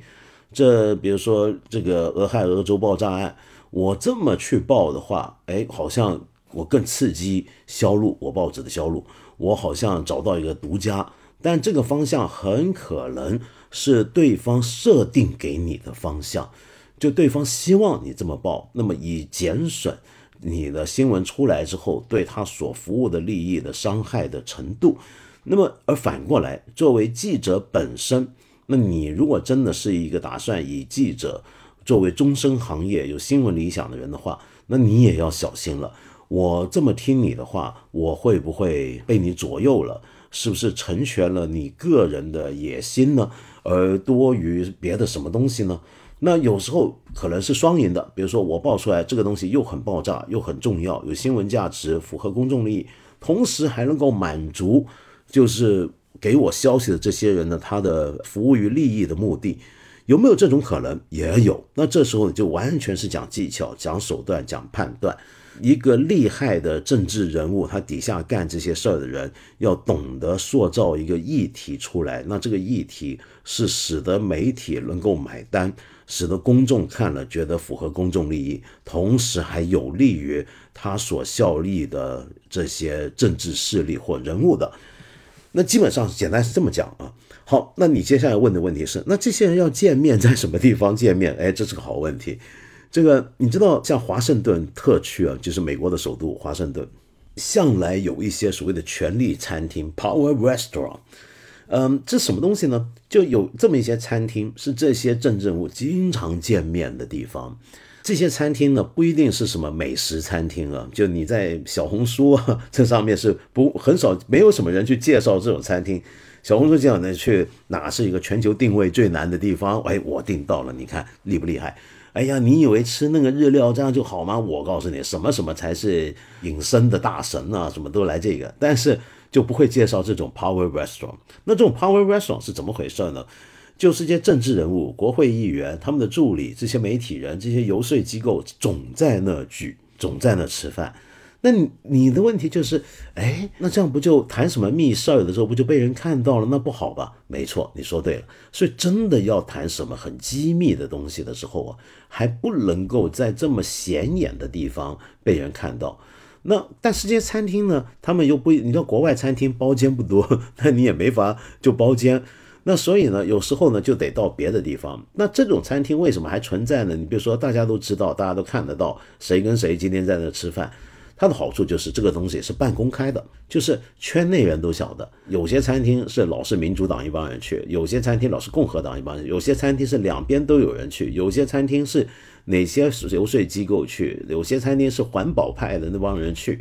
这比如说这个俄亥俄州爆炸案，我这么去报的话，哎，好像我更刺激销路，我报纸的销路，我好像找到一个独家，但这个方向很可能是对方设定给你的方向，就对方希望你这么报，那么以减损。你的新闻出来之后，对他所服务的利益的伤害的程度，那么而反过来，作为记者本身，那你如果真的是一个打算以记者作为终身行业、有新闻理想的人的话，那你也要小心了。我这么听你的话，我会不会被你左右了？是不是成全了你个人的野心呢？而多于别的什么东西呢？那有时候可能是双赢的，比如说我报出来这个东西又很爆炸，又很重要，有新闻价值，符合公众利益，同时还能够满足就是给我消息的这些人呢，他的服务于利益的目的，有没有这种可能？也有。那这时候你就完全是讲技巧、讲手段、讲判断。一个厉害的政治人物，他底下干这些事儿的人，要懂得塑造一个议题出来。那这个议题是使得媒体能够买单。使得公众看了觉得符合公众利益，同时还有利于他所效力的这些政治势力或人物的。那基本上简单是这么讲啊。好，那你接下来问的问题是，那这些人要见面在什么地方见面？哎，这是个好问题。这个你知道，像华盛顿特区啊，就是美国的首都华盛顿，向来有一些所谓的权力餐厅 （Power Restaurant）。嗯，这什么东西呢？就有这么一些餐厅，是这些政治人物经常见面的地方。这些餐厅呢，不一定是什么美食餐厅啊，就你在小红书这上面是不很少，没有什么人去介绍这种餐厅。小红书这样的去哪是一个全球定位最难的地方？哎，我订到了，你看厉不厉害？哎呀，你以为吃那个日料这样就好吗？我告诉你，什么什么才是隐身的大神啊，什么都来这个，但是。就不会介绍这种 power restaurant。那这种 power restaurant 是怎么回事呢？就是些政治人物、国会议员、他们的助理、这些媒体人、这些游说机构总在那聚，总在那吃饭。那你你的问题就是，哎，那这样不就谈什么密事儿的时候，不就被人看到了？那不好吧？没错，你说对了。所以真的要谈什么很机密的东西的时候啊，还不能够在这么显眼的地方被人看到。那但是这些餐厅呢，他们又不，你知道国外餐厅包间不多，那你也没法就包间。那所以呢，有时候呢就得到别的地方。那这种餐厅为什么还存在呢？你比如说大家都知道，大家都看得到谁跟谁今天在那吃饭。它的好处就是这个东西是半公开的，就是圈内人都晓得。有些餐厅是老是民主党一帮人去，有些餐厅老是共和党一帮人，有些餐厅是两边都有人去，有些餐厅是哪些游说机构去，有些餐厅是环保派的那帮人去。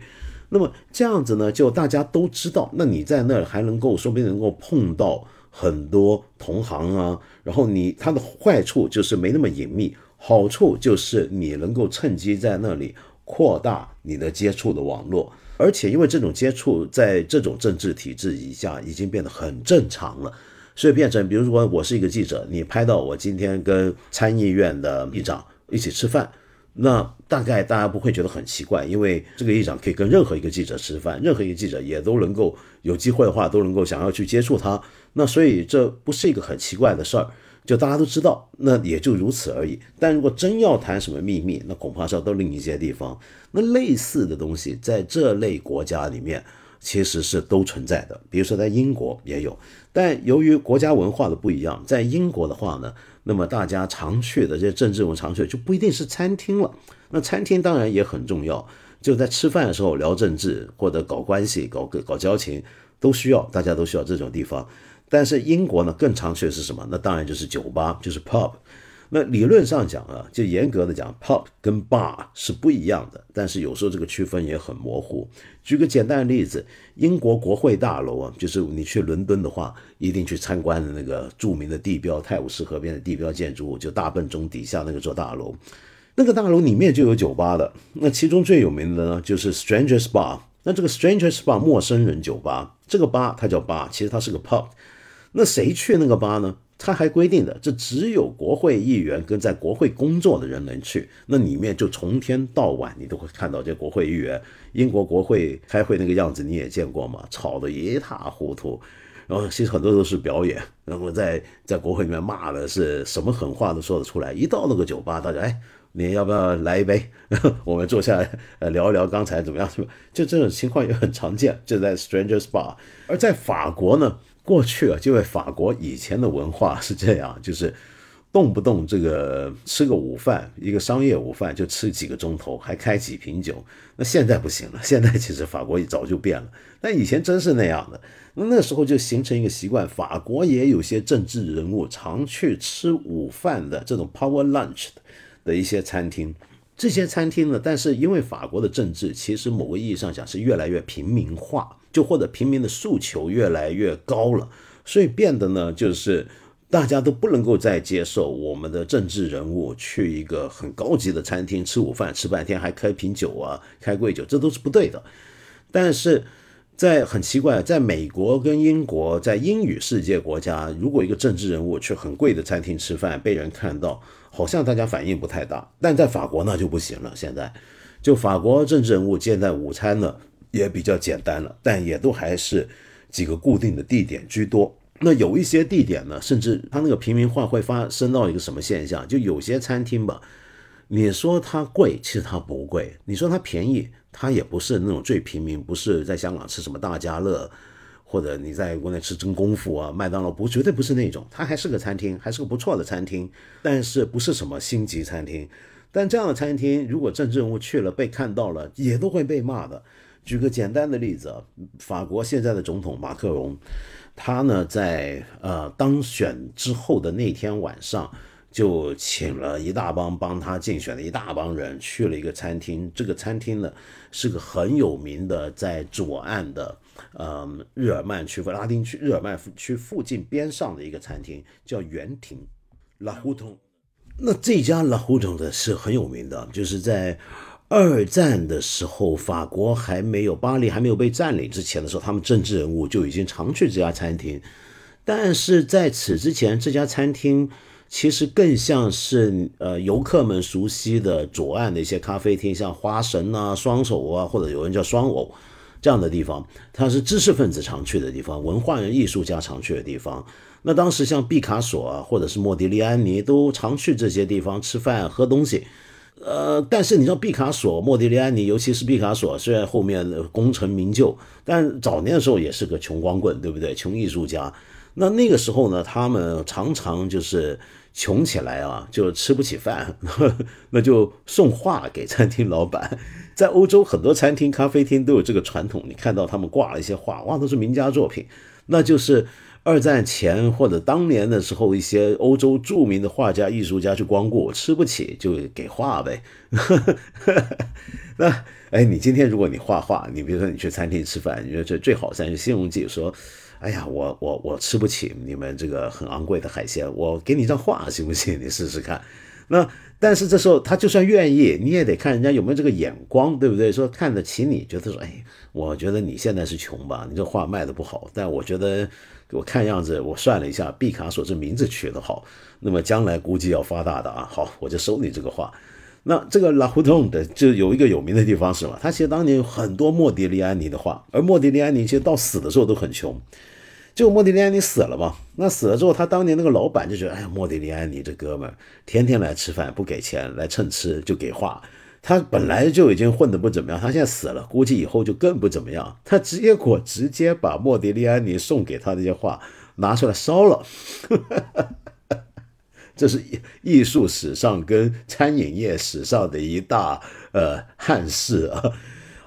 那么这样子呢，就大家都知道。那你在那儿还能够说不定能够碰到很多同行啊。然后你它的坏处就是没那么隐秘，好处就是你能够趁机在那里。扩大你的接触的网络，而且因为这种接触在这种政治体制以下已经变得很正常了，所以变成，比如说我是一个记者，你拍到我今天跟参议院的议长一起吃饭，那大概大家不会觉得很奇怪，因为这个议长可以跟任何一个记者吃饭，任何一个记者也都能够有机会的话都能够想要去接触他，那所以这不是一个很奇怪的事儿。就大家都知道，那也就如此而已。但如果真要谈什么秘密，那恐怕是要到另一些地方。那类似的东西，在这类国家里面，其实是都存在的。比如说在英国也有，但由于国家文化的不一样，在英国的话呢，那么大家常去的这些政治人物常去的，就不一定是餐厅了。那餐厅当然也很重要，就在吃饭的时候聊政治或者搞关系、搞搞交情，都需要，大家都需要这种地方。但是英国呢，更常去的是什么？那当然就是酒吧，就是 pub。那理论上讲啊，就严格的讲，pub 跟 bar 是不一样的，但是有时候这个区分也很模糊。举个简单的例子，英国国会大楼啊，就是你去伦敦的话，一定去参观的那个著名的地标泰晤士河边的地标建筑物，就大笨钟底下那个座大楼，那个大楼里面就有酒吧的。那其中最有名的呢，就是 Strangers Bar。那这个 Strangers Bar 陌生人酒吧，这个吧它叫吧，其实它是个 pub。那谁去那个吧呢？他还规定的，这只有国会议员跟在国会工作的人能去。那里面就从天到晚，你都会看到这国会议员。英国国会开会那个样子你也见过嘛？吵得一塌糊涂。然后其实很多都是表演，然后在在国会里面骂的是什么狠话都说得出来。一到那个酒吧，大家哎，你要不要来一杯？[LAUGHS] 我们坐下来呃聊一聊刚才怎么样？就这种情况也很常见，就在 Strangers Bar。而在法国呢？过去啊，就为法国以前的文化是这样，就是 [LAUGHS] 动不动这个吃个午饭，一个商业午饭就吃几个钟头，还开几瓶酒。那现在不行了，现在其实法国早就变了。但以前真是那样的，那那时候就形成一个习惯，法国也有些政治人物常去吃午饭的这种 power lunch 的一些餐厅。这些餐厅呢，但是因为法国的政治其实某个意义上讲是越来越平民化。就或者平民的诉求越来越高了，所以变得呢，就是大家都不能够再接受我们的政治人物去一个很高级的餐厅吃午饭，吃半天还开瓶酒啊，开贵酒，这都是不对的。但是在很奇怪，在美国跟英国，在英语世界国家，如果一个政治人物去很贵的餐厅吃饭，被人看到，好像大家反应不太大。但在法国那就不行了，现在就法国政治人物现在午餐呢。也比较简单了，但也都还是几个固定的地点居多。那有一些地点呢，甚至它那个平民化会发生到一个什么现象？就有些餐厅吧，你说它贵，其实它不贵；你说它便宜，它也不是那种最平民，不是在香港吃什么大家乐，或者你在国内吃真功夫啊、麦当劳，不绝对不是那种。它还是个餐厅，还是个不错的餐厅，但是不是什么星级餐厅。但这样的餐厅，如果政治人物去了被看到了，也都会被骂的。举个简单的例子啊，法国现在的总统马克龙，他呢在呃当选之后的那天晚上，就请了一大帮帮他竞选的一大帮人去了一个餐厅。这个餐厅呢是个很有名的，在左岸的嗯日耳曼区和拉丁区日耳曼区附近边上的一个餐厅，叫园亭拉胡同。那这家拉胡同的是很有名的，就是在。二战的时候，法国还没有巴黎还没有被占领之前的时候，他们政治人物就已经常去这家餐厅。但是在此之前，这家餐厅其实更像是呃游客们熟悉的左岸的一些咖啡厅，像花神啊、双手啊，或者有人叫双偶这样的地方，它是知识分子常去的地方，文化人、艺术家常去的地方。那当时像毕卡索啊，或者是莫迪利安尼都常去这些地方吃饭、喝东西。呃，但是你知道毕卡索、莫迪利安尼，尤其是毕卡索，虽然后面功成名就，但早年的时候也是个穷光棍，对不对？穷艺术家。那那个时候呢，他们常常就是穷起来啊，就吃不起饭，[LAUGHS] 那就送画给餐厅老板。在欧洲很多餐厅、咖啡厅都有这个传统，你看到他们挂了一些画，哇，都是名家作品，那就是。二战前或者当年的时候，一些欧洲著名的画家、艺术家去光顾，吃不起就给画呗。[LAUGHS] 那哎，你今天如果你画画，你比如说你去餐厅吃饭，你说这最好三句形容句说：“哎呀，我我我吃不起你们这个很昂贵的海鲜，我给你一张画行不行？[LAUGHS] 你试试看。”那但是这时候他就算愿意，你也得看人家有没有这个眼光，对不对？说看得起你，觉得说：“哎，我觉得你现在是穷吧，你这画卖的不好，但我觉得。”我看样子，我算了一下，毕卡索这名字取得好，那么将来估计要发大的啊！好，我就收你这个画。那这个拉胡同的就有一个有名的地方是嘛？他其实当年有很多莫迪利安尼的画，而莫迪利安尼其实到死的时候都很穷。就莫迪利安尼死了嘛？那死了之后，他当年那个老板就觉得，哎呀，莫迪利安尼这哥们天天来吃饭不给钱，来蹭吃就给画。他本来就已经混得不怎么样，他现在死了，估计以后就更不怎么样。他直接果直接把莫迪利安尼送给他那些画拿出来烧了，[LAUGHS] 这是艺术史上跟餐饮业史上的一大呃憾事啊。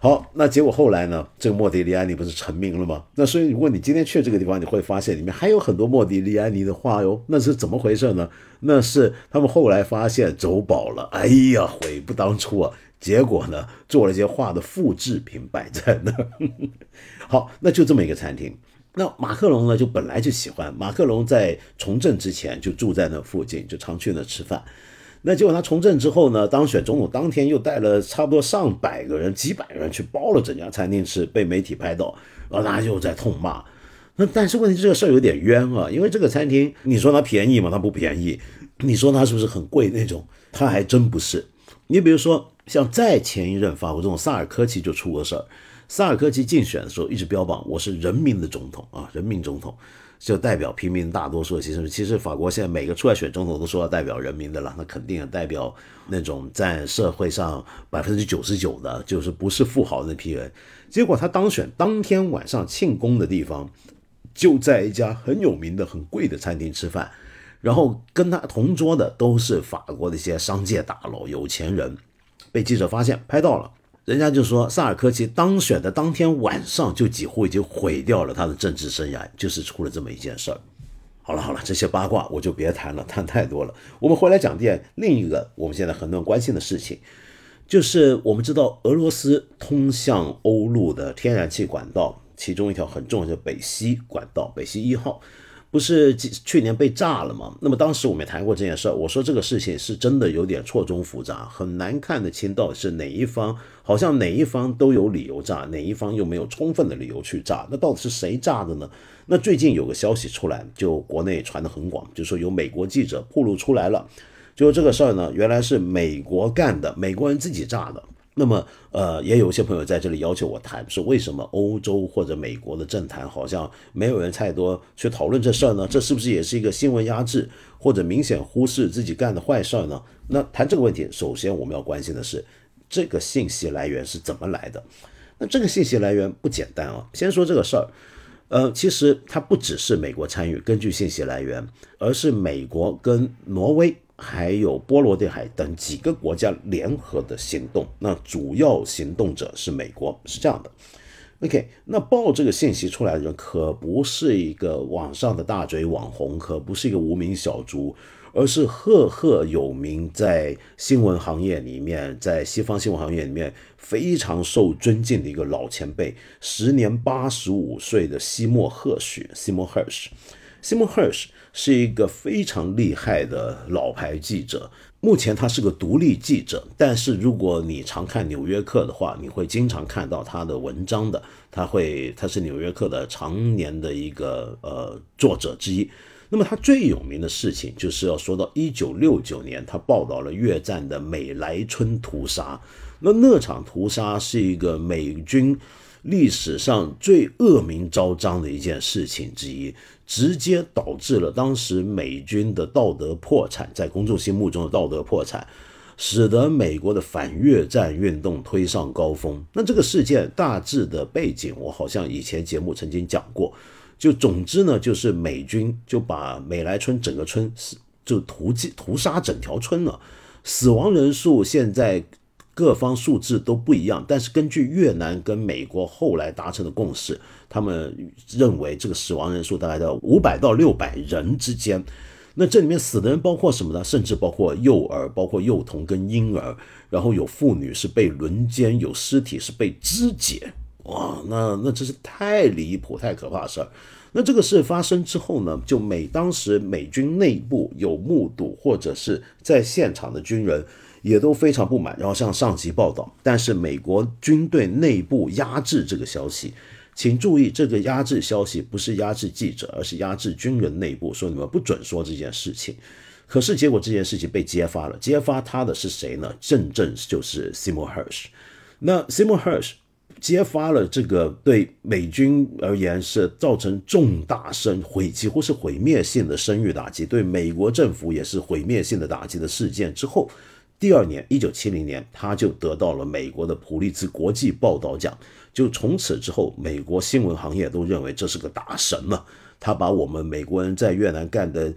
好，那结果后来呢？这个莫迪利安尼不是成名了吗？那所以如果你今天去这个地方，你会发现里面还有很多莫迪利安尼的画哟。那是怎么回事呢？那是他们后来发现走宝了，哎呀，悔不当初啊！结果呢，做了一些画的复制品摆在那。[LAUGHS] 好，那就这么一个餐厅。那马克龙呢，就本来就喜欢。马克龙在从政之前就住在那附近，就常去那吃饭。那结果他从政之后呢，当选总统当天又带了差不多上百个人、几百人去包了整家餐厅吃，被媒体拍到，然后他又在痛骂。那但是问题这个事儿有点冤啊，因为这个餐厅你说它便宜吗？它不便宜。你说它是不是很贵那种？它还真不是。你比如说像在前一任法国总统萨尔科齐就出过事儿，萨尔科齐竞选的时候一直标榜我是人民的总统啊，人民总统。就代表平民大多数其实。其实法国现在每个出来选总统都说要代表人民的了，那肯定也代表那种在社会上百分之九十九的，就是不是富豪那批人。结果他当选当天晚上庆功的地方，就在一家很有名的、很贵的餐厅吃饭，然后跟他同桌的都是法国的一些商界大佬、有钱人，被记者发现拍到了。人家就说，萨尔科齐当选的当天晚上就几乎已经毁掉了他的政治生涯，就是出了这么一件事儿。好了好了，这些八卦我就别谈了，谈太多了。我们回来讲点另一个我们现在很多人关心的事情，就是我们知道俄罗斯通向欧陆的天然气管道，其中一条很重要的北溪管道，北溪一号。不是去年被炸了吗？那么当时我们也谈过这件事。我说这个事情是真的有点错综复杂，很难看得清到底是哪一方，好像哪一方都有理由炸，哪一方又没有充分的理由去炸。那到底是谁炸的呢？那最近有个消息出来，就国内传得很广，就说有美国记者暴露出来了，就这个事儿呢，原来是美国干的，美国人自己炸的。那么，呃，也有一些朋友在这里要求我谈，说为什么欧洲或者美国的政坛好像没有人太多去讨论这事儿呢？这是不是也是一个新闻压制，或者明显忽视自己干的坏事儿呢？那谈这个问题，首先我们要关心的是这个信息来源是怎么来的。那这个信息来源不简单啊。先说这个事儿，呃，其实它不只是美国参与，根据信息来源，而是美国跟挪威。还有波罗的海等几个国家联合的行动，那主要行动者是美国，是这样的。OK，那报这个信息出来的人可不是一个网上的大嘴网红，可不是一个无名小卒，而是赫赫有名，在新闻行业里面，在西方新闻行业里面非常受尊敬的一个老前辈，时年八十五岁的西莫赫许 （Simon Hirsch）。Simon Hirsch 是一个非常厉害的老牌记者，目前他是个独立记者，但是如果你常看《纽约客》的话，你会经常看到他的文章的。他会，他是《纽约客》的常年的一个呃作者之一。那么他最有名的事情就是要说到一九六九年，他报道了越战的美莱村屠杀。那那场屠杀是一个美军。历史上最恶名昭彰的一件事情之一，直接导致了当时美军的道德破产，在公众心目中的道德破产，使得美国的反越战运动推上高峰。那这个事件大致的背景，我好像以前节目曾经讲过。就总之呢，就是美军就把美莱村整个村是就屠屠杀整条村了，死亡人数现在。各方数字都不一样，但是根据越南跟美国后来达成的共识，他们认为这个死亡人数大概在五百到六百人之间。那这里面死的人包括什么呢？甚至包括幼儿、包括幼童跟婴儿，然后有妇女是被轮奸，有尸体是被肢解。哇，那那真是太离谱、太可怕的事儿。那这个事发生之后呢，就美当时美军内部有目睹或者是在现场的军人。也都非常不满，然后向上级报道。但是美国军队内部压制这个消息，请注意，这个压制消息不是压制记者，而是压制军人内部，说你们不准说这件事情。可是结果这件事情被揭发了，揭发他的是谁呢？正正就是 Seymour Hersh。那 Seymour Hersh 揭发了这个对美军而言是造成重大声毁，几乎是毁灭性的声誉打击，对美国政府也是毁灭性的打击的事件之后。第二年，一九七零年，他就得到了美国的普利兹国际报道奖。就从此之后，美国新闻行业都认为这是个大神了。他把我们美国人在越南干的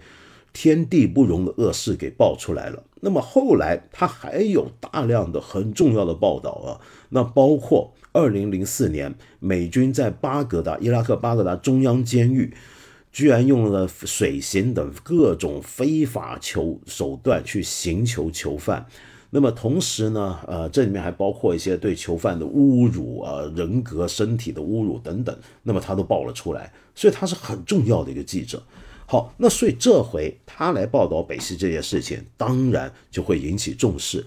天地不容的恶事给爆出来了。那么后来他还有大量的很重要的报道啊，那包括二零零四年美军在巴格达伊拉克巴格达中央监狱，居然用了水刑等各种非法囚手段去刑求囚犯。那么同时呢，呃，这里面还包括一些对囚犯的侮辱啊，人格、身体的侮辱等等。那么他都爆了出来，所以他是很重要的一个记者。好，那所以这回他来报道北溪这件事情，当然就会引起重视。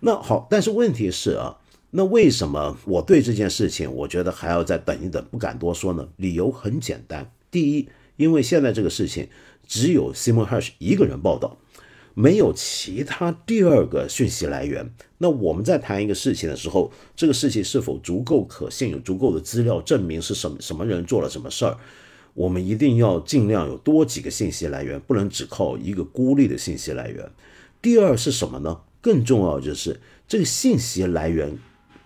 那好，但是问题是啊，那为什么我对这件事情，我觉得还要再等一等，不敢多说呢？理由很简单，第一，因为现在这个事情只有 Simon Hersh 一个人报道。没有其他第二个讯息来源，那我们在谈一个事情的时候，这个事情是否足够可信，有足够的资料证明是什么什么人做了什么事儿，我们一定要尽量有多几个信息来源，不能只靠一个孤立的信息来源。第二是什么呢？更重要就是这个信息来源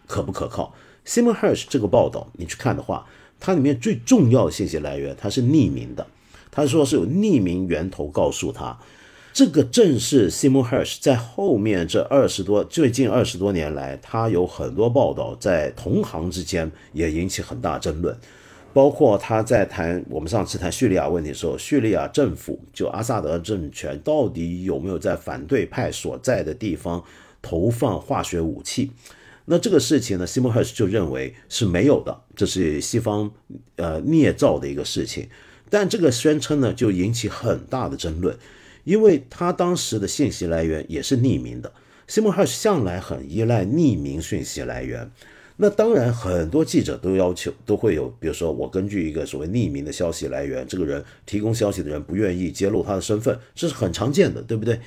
可不可靠。Simon Hersh 这个报道你去看的话，它里面最重要的信息来源它是匿名的，他说是有匿名源头告诉他。这个正是 Simon Hersh 在后面这二十多最近二十多年来，他有很多报道，在同行之间也引起很大争论。包括他在谈我们上次谈叙利亚问题的时候，叙利亚政府就阿萨德政权到底有没有在反对派所在的地方投放化学武器？那这个事情呢，Simon Hersh 就认为是没有的，这是西方呃捏造的一个事情。但这个宣称呢，就引起很大的争论。因为他当时的信息来源也是匿名的，Simon Hersh 向来很依赖匿名讯息来源。那当然，很多记者都要求都会有，比如说我根据一个所谓匿名的消息来源，这个人提供消息的人不愿意揭露他的身份，这是很常见的，对不对？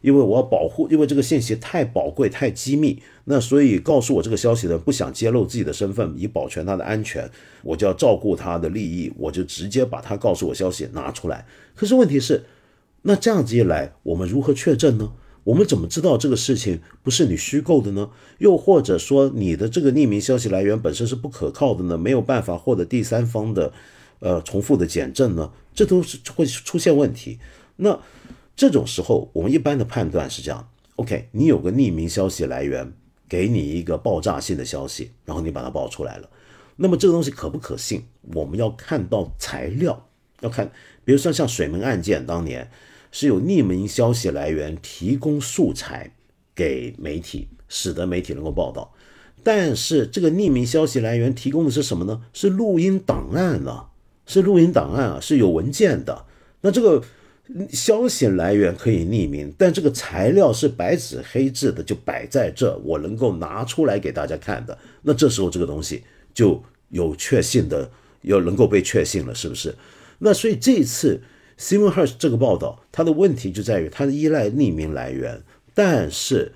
因为我要保护，因为这个信息太宝贵、太机密，那所以告诉我这个消息的人不想揭露自己的身份，以保全他的安全，我就要照顾他的利益，我就直接把他告诉我消息拿出来。可是问题是。那这样子一来，我们如何确证呢？我们怎么知道这个事情不是你虚构的呢？又或者说你的这个匿名消息来源本身是不可靠的呢？没有办法获得第三方的，呃，重复的检证呢？这都是会出现问题。那这种时候，我们一般的判断是这样：OK，你有个匿名消息来源给你一个爆炸性的消息，然后你把它爆出来了，那么这个东西可不可信？我们要看到材料，要看，比如说像水门案件当年。是有匿名消息来源提供素材给媒体，使得媒体能够报道。但是这个匿名消息来源提供的是什么呢？是录音档案啊，是录音档案啊，是有文件的。那这个消息来源可以匿名，但这个材料是白纸黑字的，就摆在这，我能够拿出来给大家看的。那这时候这个东西就有确信的，有能够被确信了，是不是？那所以这次。Simon Hirsch 这个报道，它的问题就在于它依赖匿名来源，但是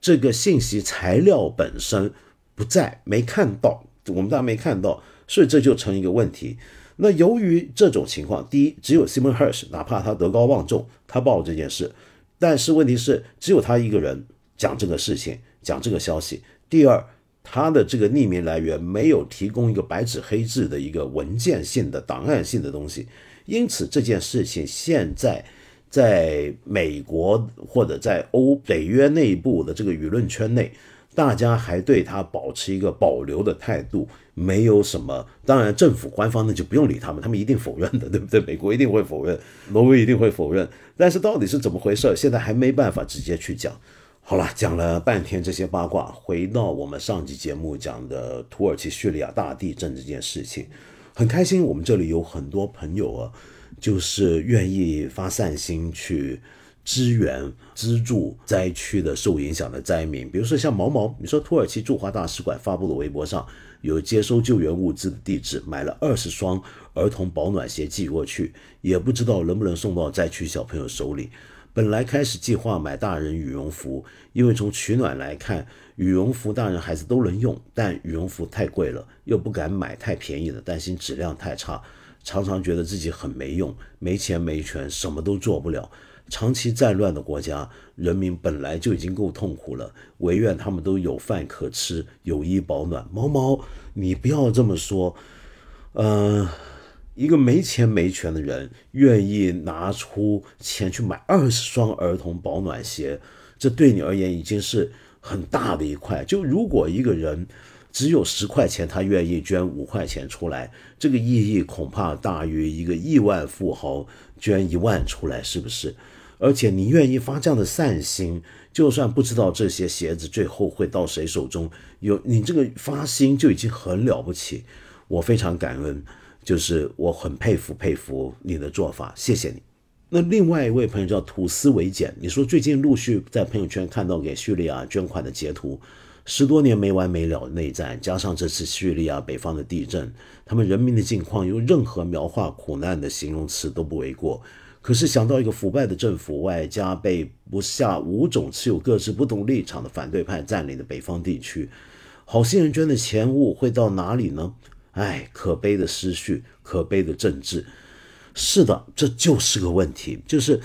这个信息材料本身不在，没看到，我们大家没看到，所以这就成一个问题。那由于这种情况，第一，只有 Simon Hirsch，哪怕他德高望重，他报这件事，但是问题是只有他一个人讲这个事情，讲这个消息。第二，他的这个匿名来源没有提供一个白纸黑字的一个文件性的档案性的东西。因此这件事情现在在美国或者在欧北约内部的这个舆论圈内，大家还对他保持一个保留的态度，没有什么。当然，政府官方那就不用理他们，他们一定否认的，对不对？[LAUGHS] 美国一定会否认，挪威一定会否认。但是到底是怎么回事，现在还没办法直接去讲。好了，讲了半天这些八卦，回到我们上集节目讲的土耳其叙利亚大地震这件事情。很开心，我们这里有很多朋友啊，就是愿意发善心去支援、资助灾区的受影响的灾民。比如说像毛毛，你说土耳其驻华大使馆发布的微博上有接收救援物资的地址，买了二十双儿童保暖鞋寄过去，也不知道能不能送到灾区小朋友手里。本来开始计划买大人羽绒服，因为从取暖来看，羽绒服大人孩子都能用，但羽绒服太贵了，又不敢买太便宜的，担心质量太差，常常觉得自己很没用，没钱没权，什么都做不了。长期战乱的国家，人民本来就已经够痛苦了，唯愿他们都有饭可吃，有衣保暖。毛毛，你不要这么说，嗯。一个没钱没权的人愿意拿出钱去买二十双儿童保暖鞋，这对你而言已经是很大的一块。就如果一个人只有十块钱，他愿意捐五块钱出来，这个意义恐怕大于一个亿万富豪捐一万出来，是不是？而且你愿意发这样的善心，就算不知道这些鞋子最后会到谁手中，有你这个发心就已经很了不起。我非常感恩。就是我很佩服佩服你的做法，谢谢你。那另外一位朋友叫吐司维简，你说最近陆续在朋友圈看到给叙利亚捐款的截图，十多年没完没了的内战，加上这次叙利亚北方的地震，他们人民的境况，用任何描画苦难的形容词都不为过。可是想到一个腐败的政府，外加被不下五种持有各自不同立场的反对派占领的北方地区，好心人捐的钱物会到哪里呢？哎，可悲的思绪，可悲的政治，是的，这就是个问题。就是，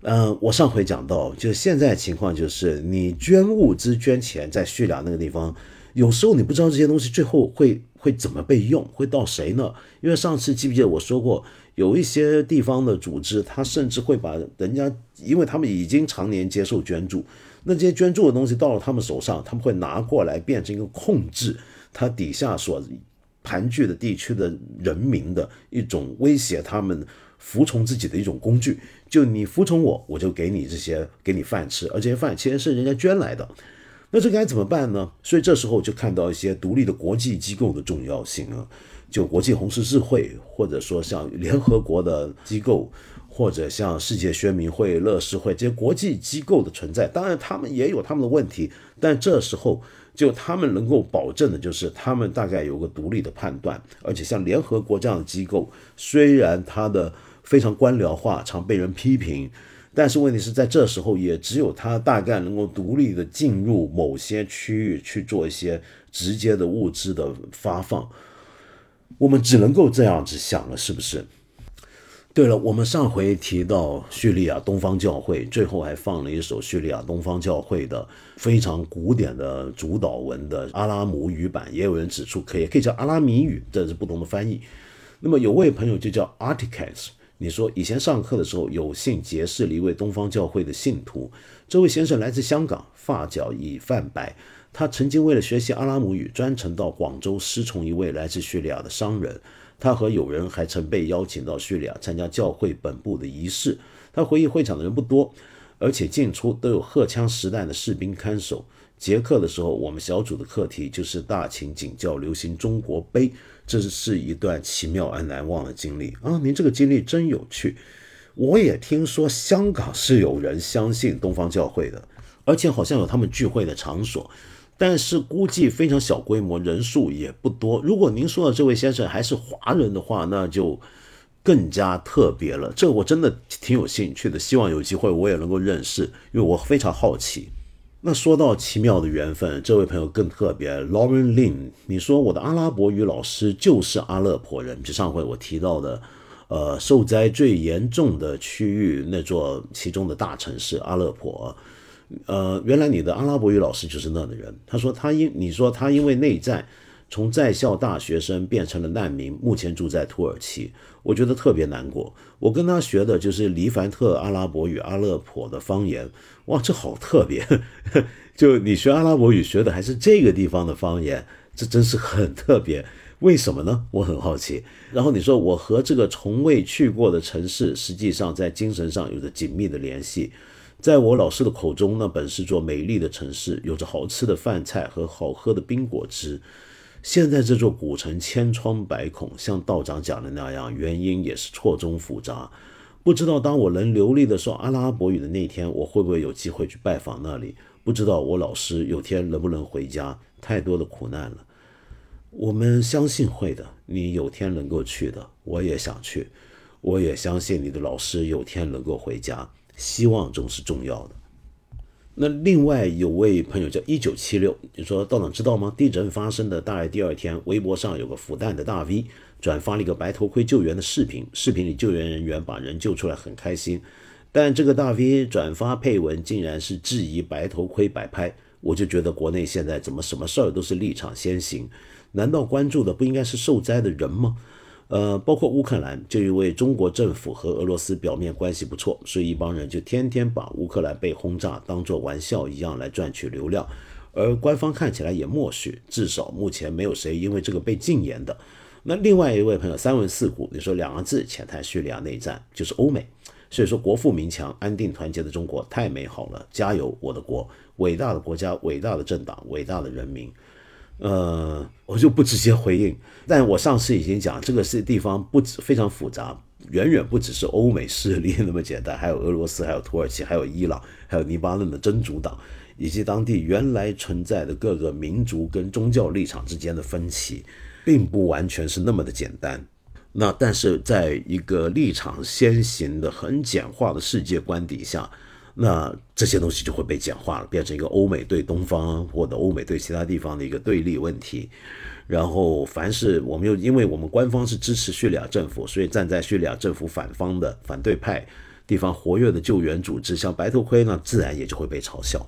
呃，我上回讲到，就现在情况就是，你捐物资、捐钱，在叙利亚那个地方，有时候你不知道这些东西最后会会怎么被用，会到谁呢？因为上次记不记得我说过，有一些地方的组织，他甚至会把人家，因为他们已经常年接受捐助，那这些捐助的东西到了他们手上，他们会拿过来变成一个控制他底下所。盘踞的地区的人民的一种威胁，他们服从自己的一种工具。就你服从我，我就给你这些，给你饭吃，而这些饭其实是人家捐来的。那这该怎么办呢？所以这时候就看到一些独立的国际机构的重要性啊，就国际红十字会，或者说像联合国的机构，或者像世界宣明会、乐施会这些国际机构的存在。当然，他们也有他们的问题，但这时候。就他们能够保证的，就是他们大概有个独立的判断，而且像联合国这样的机构，虽然它的非常官僚化，常被人批评，但是问题是在这时候，也只有它大概能够独立的进入某些区域去做一些直接的物资的发放。我们只能够这样子想了，是不是？对了，我们上回提到叙利亚东方教会，最后还放了一首叙利亚东方教会的非常古典的主导文的阿拉姆语版，也有人指出可以可以叫阿拉米语，这是不同的翻译。那么有位朋友就叫 Articans，你说以前上课的时候有幸结识了一位东方教会的信徒，这位先生来自香港，发角已泛白，他曾经为了学习阿拉姆语，专程到广州师从一位来自叙利亚的商人。他和友人还曾被邀请到叙利亚参加教会本部的仪式。他回忆会场的人不多，而且进出都有荷枪实弹的士兵看守。结课的时候，我们小组的课题就是大秦景教流行中国杯，这是一段奇妙而难忘的经历啊！您这个经历真有趣。我也听说香港是有人相信东方教会的，而且好像有他们聚会的场所。但是估计非常小规模，人数也不多。如果您说的这位先生还是华人的话，那就更加特别了。这我真的挺有兴趣的，希望有机会我也能够认识，因为我非常好奇。那说到奇妙的缘分，这位朋友更特别，Lauren Lin，你说我的阿拉伯语老师就是阿勒颇人，就上回我提到的，呃，受灾最严重的区域那座其中的大城市阿勒颇。呃，原来你的阿拉伯语老师就是那的人。他说他因你说他因为内战，从在校大学生变成了难民，目前住在土耳其。我觉得特别难过。我跟他学的就是黎凡特阿拉伯语阿勒颇的方言。哇，这好特别！[LAUGHS] 就你学阿拉伯语学的还是这个地方的方言，这真是很特别。为什么呢？我很好奇。然后你说我和这个从未去过的城市，实际上在精神上有着紧密的联系。在我老师的口中，那本是座美丽的城市，有着好吃的饭菜和好喝的冰果汁。现在这座古城千疮百孔，像道长讲的那样，原因也是错综复杂。不知道当我能流利的说阿拉伯语的那天，我会不会有机会去拜访那里？不知道我老师有天能不能回家？太多的苦难了。我们相信会的，你有天能够去的。我也想去，我也相信你的老师有天能够回家。希望中是重要的。那另外有位朋友叫一九七六，你说道长知道吗？地震发生的大概第二天，微博上有个复旦的大 V 转发了一个白头盔救援的视频，视频里救援人员把人救出来很开心，但这个大 V 转发配文竟然是质疑白头盔摆拍，我就觉得国内现在怎么什么事儿都是立场先行？难道关注的不应该是受灾的人吗？呃，包括乌克兰，就因为中国政府和俄罗斯表面关系不错，所以一帮人就天天把乌克兰被轰炸当做玩笑一样来赚取流量，而官方看起来也默许，至少目前没有谁因为这个被禁言的。那另外一位朋友三文四顾，你说两个字浅谈叙利亚内战，就是欧美。所以说国富民强、安定团结的中国太美好了，加油，我的国，伟大的国家、伟大的政党、伟大的人民。呃，我就不直接回应，但我上次已经讲，这个是地方不止非常复杂，远远不只是欧美势力那么简单，还有俄罗斯、还有土耳其、还有伊朗、还有黎巴嫩的真主党，以及当地原来存在的各个民族跟宗教立场之间的分歧。并不完全是那么的简单，那但是在一个立场先行的很简化的世界观底下，那这些东西就会被简化了，变成一个欧美对东方或者欧美对其他地方的一个对立问题。然后凡是我们又因为我们官方是支持叙利亚政府，所以站在叙利亚政府反方的反对派地方活跃的救援组织，像白头盔呢，自然也就会被嘲笑。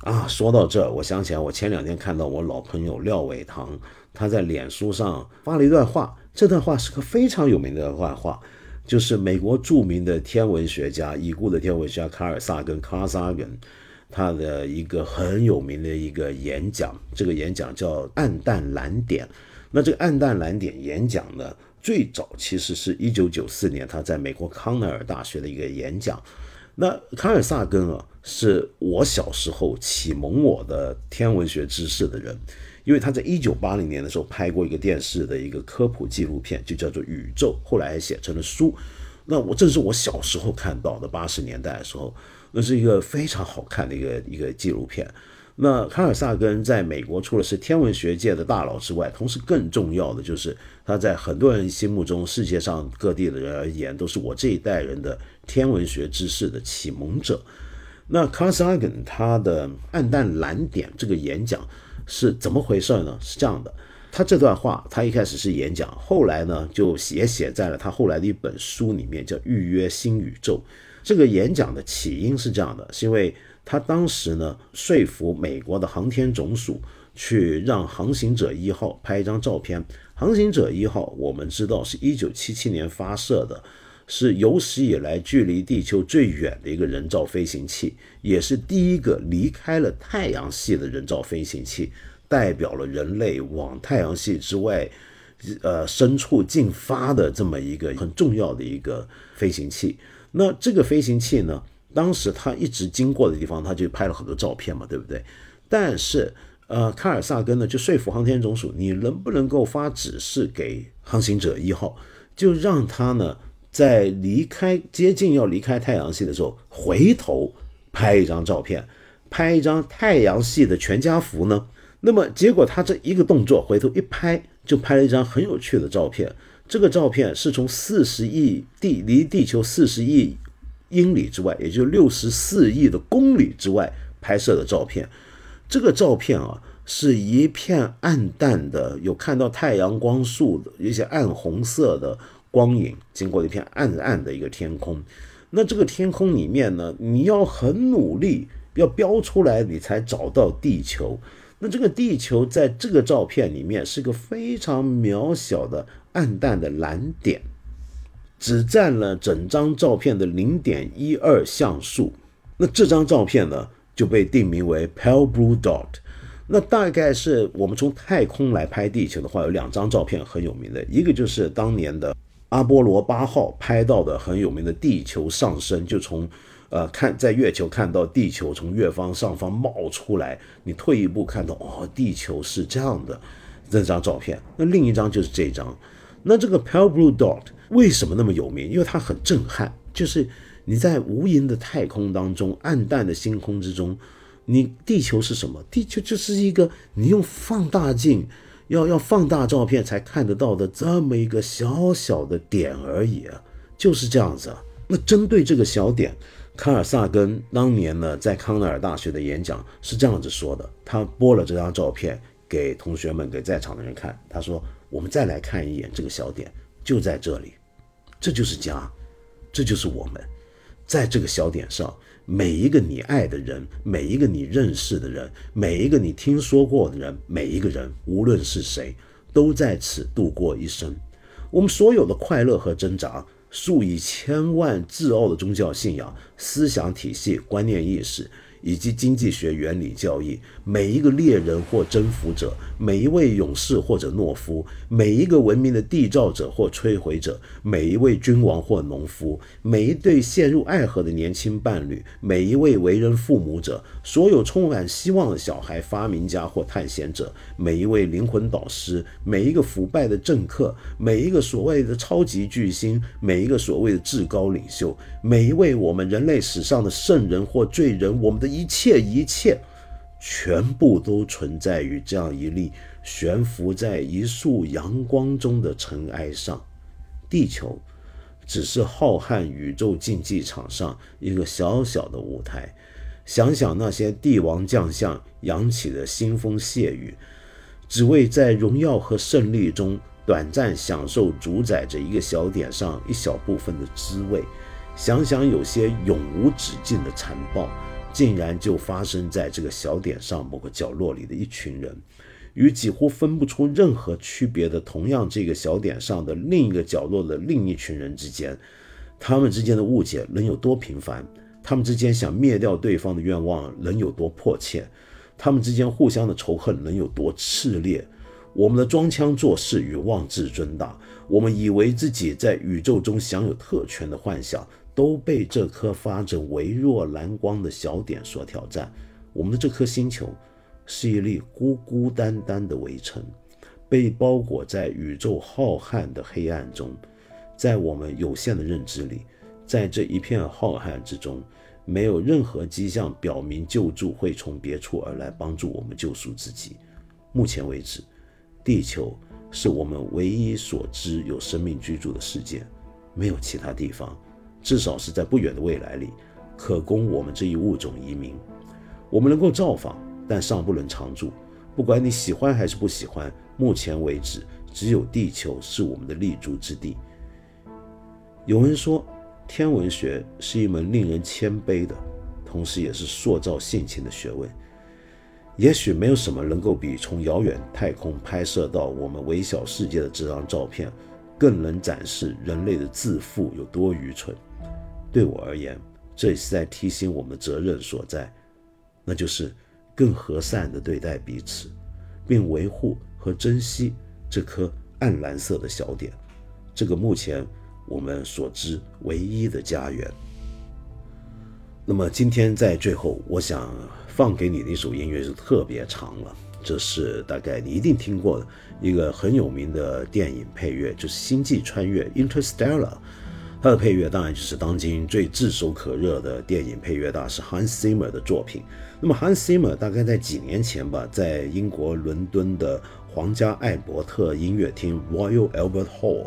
啊，说到这，我想起来，我前两天看到我老朋友廖伟棠，他在脸书上发了一段话，这段话是个非常有名的段话，就是美国著名的天文学家，已故的天文学家卡尔萨根卡萨根他的一个很有名的一个演讲，这个演讲叫《暗淡蓝点》。那这个《暗淡蓝点》演讲呢，最早其实是一九九四年他在美国康奈尔大学的一个演讲。那卡尔萨根啊，是我小时候启蒙我的天文学知识的人，因为他在一九八零年的时候拍过一个电视的一个科普纪录片，就叫做《宇宙》，后来写成了书。那我正是我小时候看到的，八十年代的时候，那是一个非常好看的一个一个纪录片。那卡尔萨根在美国除了是天文学界的大佬之外，同时更重要的就是他在很多人心目中，世界上各地的人而言，都是我这一代人的天文学知识的启蒙者。那卡尔萨根他的《暗淡蓝点》这个演讲是怎么回事呢？是这样的，他这段话他一开始是演讲，后来呢就也写在了他后来的一本书里面，叫《预约新宇宙》。这个演讲的起因是这样的，是因为。他当时呢，说服美国的航天总署去让航行者一号拍一张照片。航行者一号，我们知道是一九七七年发射的，是有史以来距离地球最远的一个人造飞行器，也是第一个离开了太阳系的人造飞行器，代表了人类往太阳系之外，呃，深处进发的这么一个很重要的一个飞行器。那这个飞行器呢？当时他一直经过的地方，他就拍了很多照片嘛，对不对？但是，呃，卡尔萨根呢就说服航天总署，你能不能够发指示给航行者一号，就让他呢在离开接近要离开太阳系的时候，回头拍一张照片，拍一张太阳系的全家福呢？那么结果他这一个动作，回头一拍，就拍了一张很有趣的照片。这个照片是从四十亿地离地球四十亿。英里之外，也就六十四亿的公里之外拍摄的照片。这个照片啊，是一片暗淡的，有看到太阳光束的一些暗红色的光影，经过一片暗暗的一个天空。那这个天空里面呢，你要很努力，要标出来，你才找到地球。那这个地球在这个照片里面是个非常渺小的暗淡的蓝点。只占了整张照片的零点一二像素，那这张照片呢就被定名为 Pale Blue Dot。那大概是我们从太空来拍地球的话，有两张照片很有名的，一个就是当年的阿波罗八号拍到的很有名的地球上升，就从呃看在月球看到地球从月方上方冒出来，你退一步看到哦，地球是这样的这张照片。那另一张就是这张。那这个 pale blue dot 为什么那么有名？因为它很震撼，就是你在无垠的太空当中，暗淡的星空之中，你地球是什么？地球就是一个你用放大镜要要放大照片才看得到的这么一个小小的点而已啊，就是这样子。那针对这个小点，卡尔萨根当年呢在康奈尔大学的演讲是这样子说的，他播了这张照片给同学们给在场的人看，他说。我们再来看一眼这个小点，就在这里，这就是家，这就是我们，在这个小点上，每一个你爱的人，每一个你认识的人，每一个你听说过的人，每一个人，无论是谁，都在此度过一生。我们所有的快乐和挣扎，数以千万自傲的宗教信仰、思想体系、观念意识。以及经济学原理教义，每一个猎人或征服者，每一位勇士或者懦夫，每一个文明的缔造者或摧毁者，每一位君王或农夫，每一对陷入爱河的年轻伴侣，每一位为人父母者，所有充满希望的小孩、发明家或探险者，每一位灵魂导师，每一个腐败的政客，每一个所谓的超级巨星，每一个所谓的至高领袖，每一位我们人类史上的圣人或罪人，我们的。一切一切，全部都存在于这样一粒悬浮在一束阳光中的尘埃上。地球只是浩瀚宇宙竞技场上一个小小的舞台。想想那些帝王将相扬起的腥风血雨，只为在荣耀和胜利中短暂享受主宰着一个小点上一小部分的滋味。想想有些永无止境的残暴。竟然就发生在这个小点上某个角落里的一群人，与几乎分不出任何区别的同样这个小点上的另一个角落的另一群人之间，他们之间的误解能有多频繁？他们之间想灭掉对方的愿望能有多迫切？他们之间互相的仇恨能有多炽烈？我们的装腔作势与妄自尊大，我们以为自己在宇宙中享有特权的幻想。都被这颗发着微弱蓝光的小点所挑战。我们的这颗星球是一粒孤孤单单的围城，被包裹在宇宙浩瀚的黑暗中。在我们有限的认知里，在这一片浩瀚之中，没有任何迹象表明救助会从别处而来帮助我们救赎自己。目前为止，地球是我们唯一所知有生命居住的世界，没有其他地方。至少是在不远的未来里，可供我们这一物种移民。我们能够造访，但尚不能常住。不管你喜欢还是不喜欢，目前为止，只有地球是我们的立足之地。有人说，天文学是一门令人谦卑的，同时也是塑造性情的学问。也许没有什么能够比从遥远太空拍摄到我们微小世界的这张照片，更能展示人类的自负有多愚蠢。对我而言，这也是在提醒我们的责任所在，那就是更和善地对待彼此，并维护和珍惜这颗暗蓝色的小点，这个目前我们所知唯一的家园。那么今天在最后，我想放给你的一首音乐是特别长了，这是大概你一定听过的一个很有名的电影配乐，就是《星际穿越》（Interstellar）。它的配乐当然就是当今最炙手可热的电影配乐大师 Hans Zimmer 的作品。那么 Hans Zimmer 大概在几年前吧，在英国伦敦的皇家艾伯特音乐厅 Royal Albert Hall，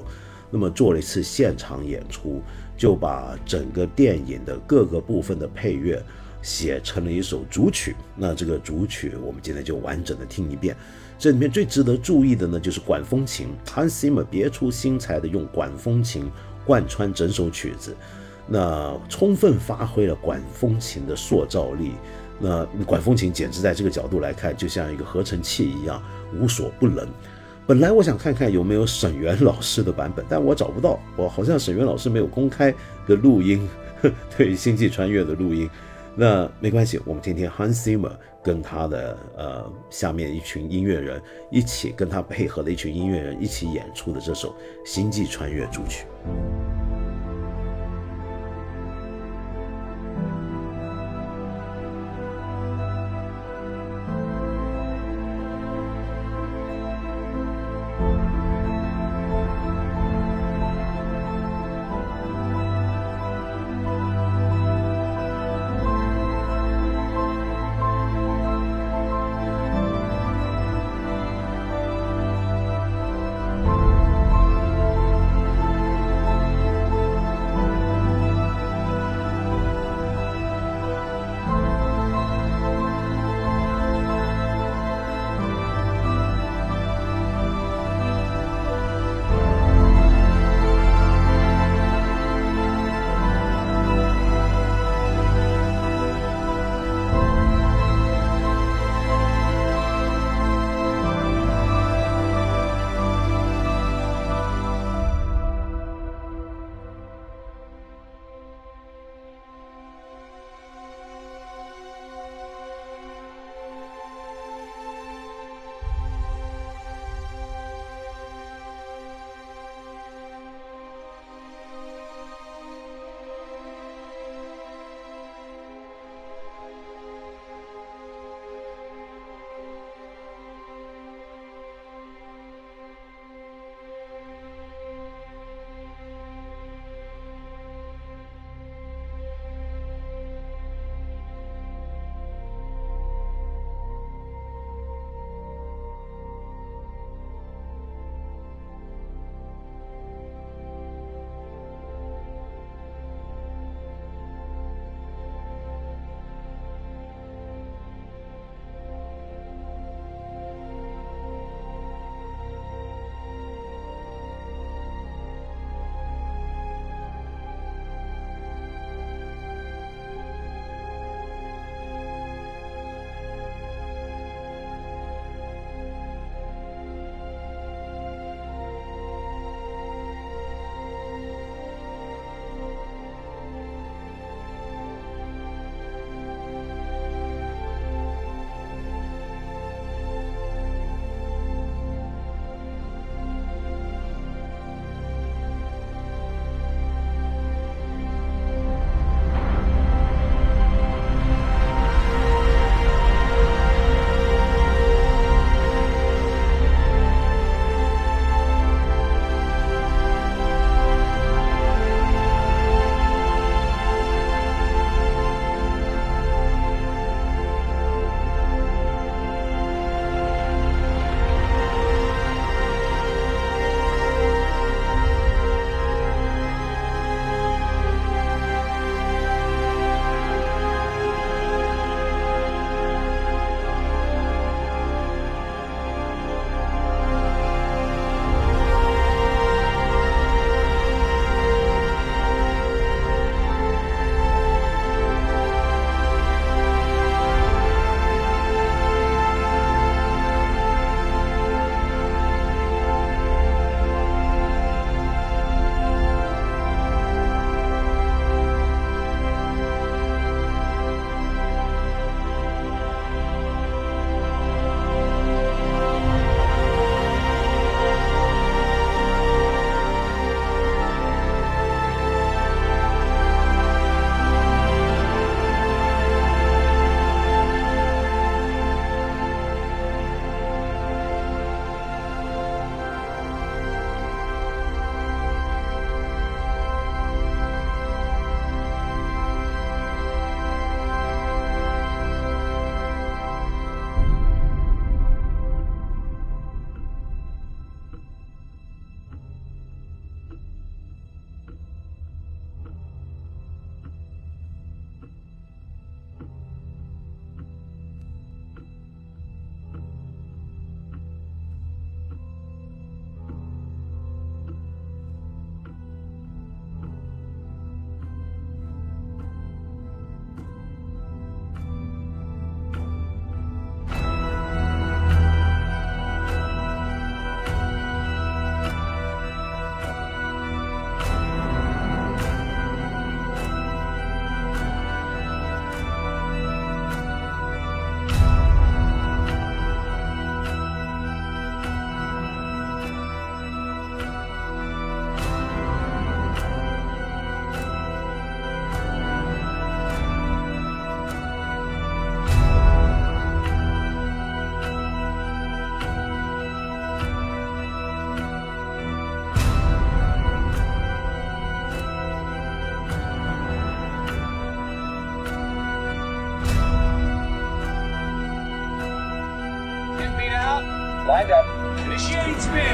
那么做了一次现场演出，就把整个电影的各个部分的配乐写成了一首主曲。那这个主曲我们今天就完整的听一遍。这里面最值得注意的呢，就是管风琴，Hans Zimmer 别出心裁的用管风琴。贯穿整首曲子，那充分发挥了管风琴的塑造力。那管风琴简直在这个角度来看，就像一个合成器一样，无所不能。本来我想看看有没有沈源老师的版本，但我找不到，我好像沈源老师没有公开的录音，[LAUGHS] 对《星际穿越》的录音。那没关系，我们听听 Hans Zimmer 跟他的呃下面一群音乐人一起跟他配合的一群音乐人一起演出的这首《星际穿越》主曲。lineup initiates me.